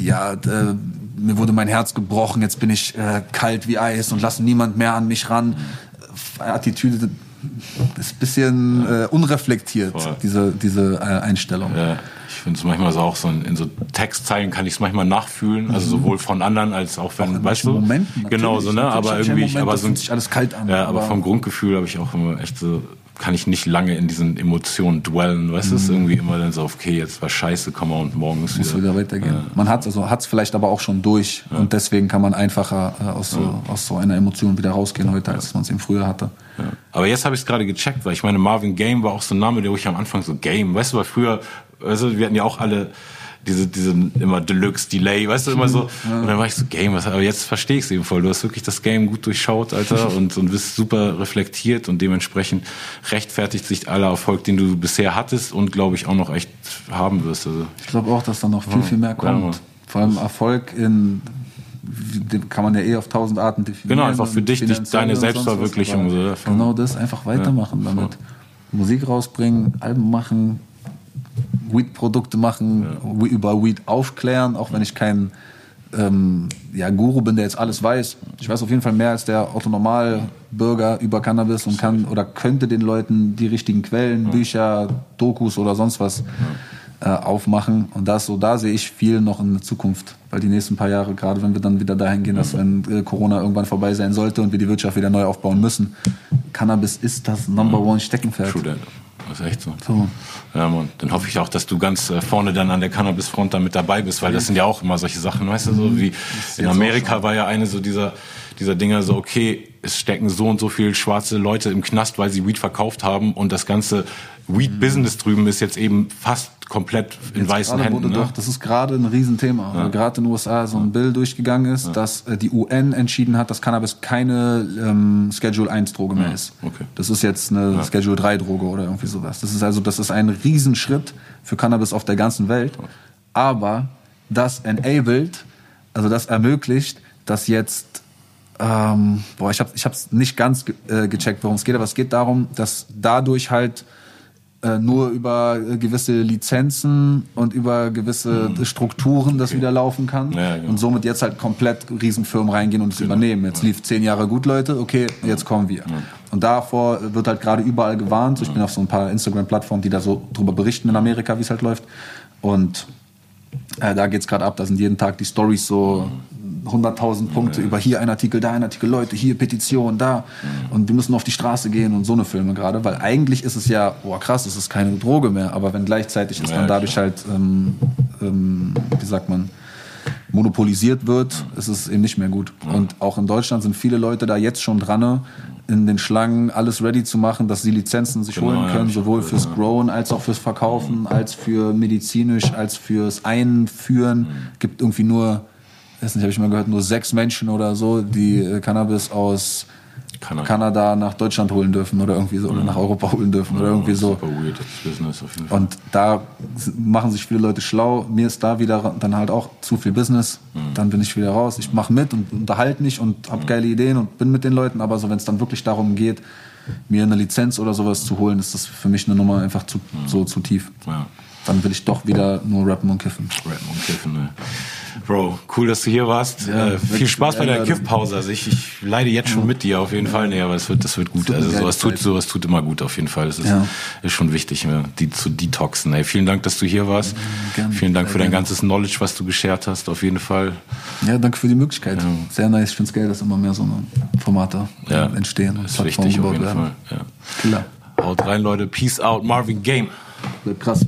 ja, äh, mir wurde mein Herz gebrochen, jetzt bin ich äh, kalt wie Eis und lasse niemand mehr an mich ran. Äh, Attitüde ist ein bisschen äh, unreflektiert, Voll. diese, diese äh, Einstellung. Ja, ich finde es manchmal so auch so in, in so Textzeilen kann ich es manchmal nachfühlen, also mhm. sowohl von anderen als auch wenn, auch weißt du, Momenten, genau so, ne, aber irgendwie, Moment, aber so sich alles kalt an. Ja, aber, aber vom Grundgefühl habe ich auch immer echt so kann ich nicht lange in diesen Emotionen dwellen. Weißt du, mhm. ist irgendwie immer dann so, okay, jetzt war scheiße, komm mal und morgen ist Muss wieder, wieder weitergehen. Äh, man hat also hat's vielleicht aber auch schon durch ja. und deswegen kann man einfacher äh, aus, so, ja. aus so einer Emotion wieder rausgehen heute, als man es eben früher hatte. Ja. Aber jetzt habe ich es gerade gecheckt, weil ich meine, Marvin Game war auch so ein Name, der ich am Anfang so Game, weißt du, weil früher, also wir hatten ja auch alle diese, diese immer Deluxe Delay, weißt du, immer so. Ja. Und dann war ich so, Game, was, aber jetzt verstehe ich es eben voll. Du hast wirklich das Game gut durchschaut, Alter, und, und bist super reflektiert und dementsprechend rechtfertigt sich aller Erfolg, den du bisher hattest und glaube ich auch noch echt haben wirst. Also. Ich glaube auch, dass da noch viel, viel mehr kommt. Ja, Vor allem Erfolg in den kann man ja eh auf tausend Arten definieren. Genau, einfach für dich, dich deine Selbstverwirklichung. So, genau das, einfach weitermachen ja, damit. Musik rausbringen, Alben machen, Weed-Produkte machen, ja. über Weed aufklären, auch wenn ich kein ähm, ja, Guru bin, der jetzt alles weiß. Ich weiß auf jeden Fall mehr als der Autonormalbürger über Cannabis und kann oder könnte den Leuten die richtigen Quellen. Bücher, Dokus oder sonst was äh, aufmachen. Und das so, da sehe ich viel noch in der Zukunft. Weil die nächsten paar Jahre, gerade wenn wir dann wieder dahin gehen, dass wenn äh, Corona irgendwann vorbei sein sollte und wir die Wirtschaft wieder neu aufbauen müssen, Cannabis ist das Number One Steckenpferd. True das ist echt so. so. Ja, Mann. Dann hoffe ich auch, dass du ganz äh, vorne dann an der Cannabis-Front da mit dabei bist, weil das sind ja auch immer solche Sachen, weißt du, so mhm. wie in Amerika war ja eine so dieser, dieser Dinger so, okay, es stecken so und so viele schwarze Leute im Knast, weil sie Weed verkauft haben und das ganze Weed-Business drüben ist jetzt eben fast komplett in Jetzt weißen Händen. wurde Ne? Doch, das ist gerade ein Riesenthema, weil gerade in den USA so ein Bill durchgegangen ist, dass äh, die UN entschieden hat, dass Cannabis keine ähm, Schedule 1 Droge mehr ist. okay. Das ist jetzt eine Schedule 3 Droge oder irgendwie sowas. Das ist also, das ist ein Riesenschritt für Cannabis auf der ganzen Welt. Aber das enabled, also das ermöglicht, dass jetzt ähm, boah, ich habe ich hab's nicht ganz ge äh, gecheckt, worum es geht, aber es geht darum, dass dadurch halt äh, nur über äh, gewisse Lizenzen und über gewisse Strukturen das wieder laufen kann. Ja, genau. und somit jetzt halt komplett Riesenfirmen reingehen und es übernehmen. Jetzt lief zehn Jahre gut, Leute, okay, jetzt kommen wir. Und davor wird halt gerade überall gewarnt. Ich bin auf so ein paar Instagram-Plattformen, die da so drüber berichten in Amerika, wie es halt läuft. Und äh, da geht's gerade ab. Da sind jeden Tag die Stories so 100.000 Punkte über hier ein Artikel, da ein Artikel, Leute, hier Petition, da. Und wir müssen auf die Straße gehen und so eine Filme gerade. Weil eigentlich ist es ja, boah krass, es ist keine Droge mehr. Aber wenn gleichzeitig es Ja, dann dadurch halt, ähm, ähm, wie sagt man, monopolisiert wird, ist es eben nicht mehr gut. Und auch in Deutschland sind viele Leute da jetzt schon dran, in den Schlangen alles ready zu machen, dass sie Lizenzen sich Genau, holen ja, können, ich sowohl fürs gehört, Growen als auch fürs Verkaufen, als für medizinisch, als fürs Einführen. Gibt irgendwie nur, weiß nicht, habe ich mal gehört, nur sechs Menschen oder so, die äh, Cannabis aus Kanada. Kanada nach Deutschland holen dürfen oder irgendwie so, oder nach Europa holen dürfen oder irgendwie so. Super weird Business auf jeden Fall. Und da machen sich viele Leute schlau. Mir ist da wieder dann halt auch zu viel Business. Dann bin ich wieder raus. Ich mache mit und unterhalte mich und habe geile Ideen und bin mit den Leuten. Aber so, wenn es dann wirklich darum geht, mir eine Lizenz oder sowas zu holen, ist das für mich eine Nummer einfach zu, so zu tief. ja. Dann will ich doch wieder nur rappen und kiffen. Rappen und Kiffen, ne? Bro, cool, dass du hier warst. Ja, äh, viel Spaß bei Einladung. Kiffpause. Also ich, ich leide jetzt schon mit dir auf jeden Fall. Nee, aber es wird, das wird gut. Also sowas tut, sowas tut immer gut auf jeden Fall. Das ist, Ja. ist schon wichtig, ne? die zu detoxen. Ey, vielen Dank, dass du hier warst. gerne. Vielen Dank für dein gerne. ganzes Knowledge, was du geshared hast, auf jeden Fall. Ja, danke für die Möglichkeit. Sehr nice. Ich finde es geil, dass immer mehr so Formate Ja, entstehen Das ist Plattformen wichtig auf jeden werden. Fall. Ja. Killer. Haut rein, Leute. Peace out. Marvin Game. Wird krass.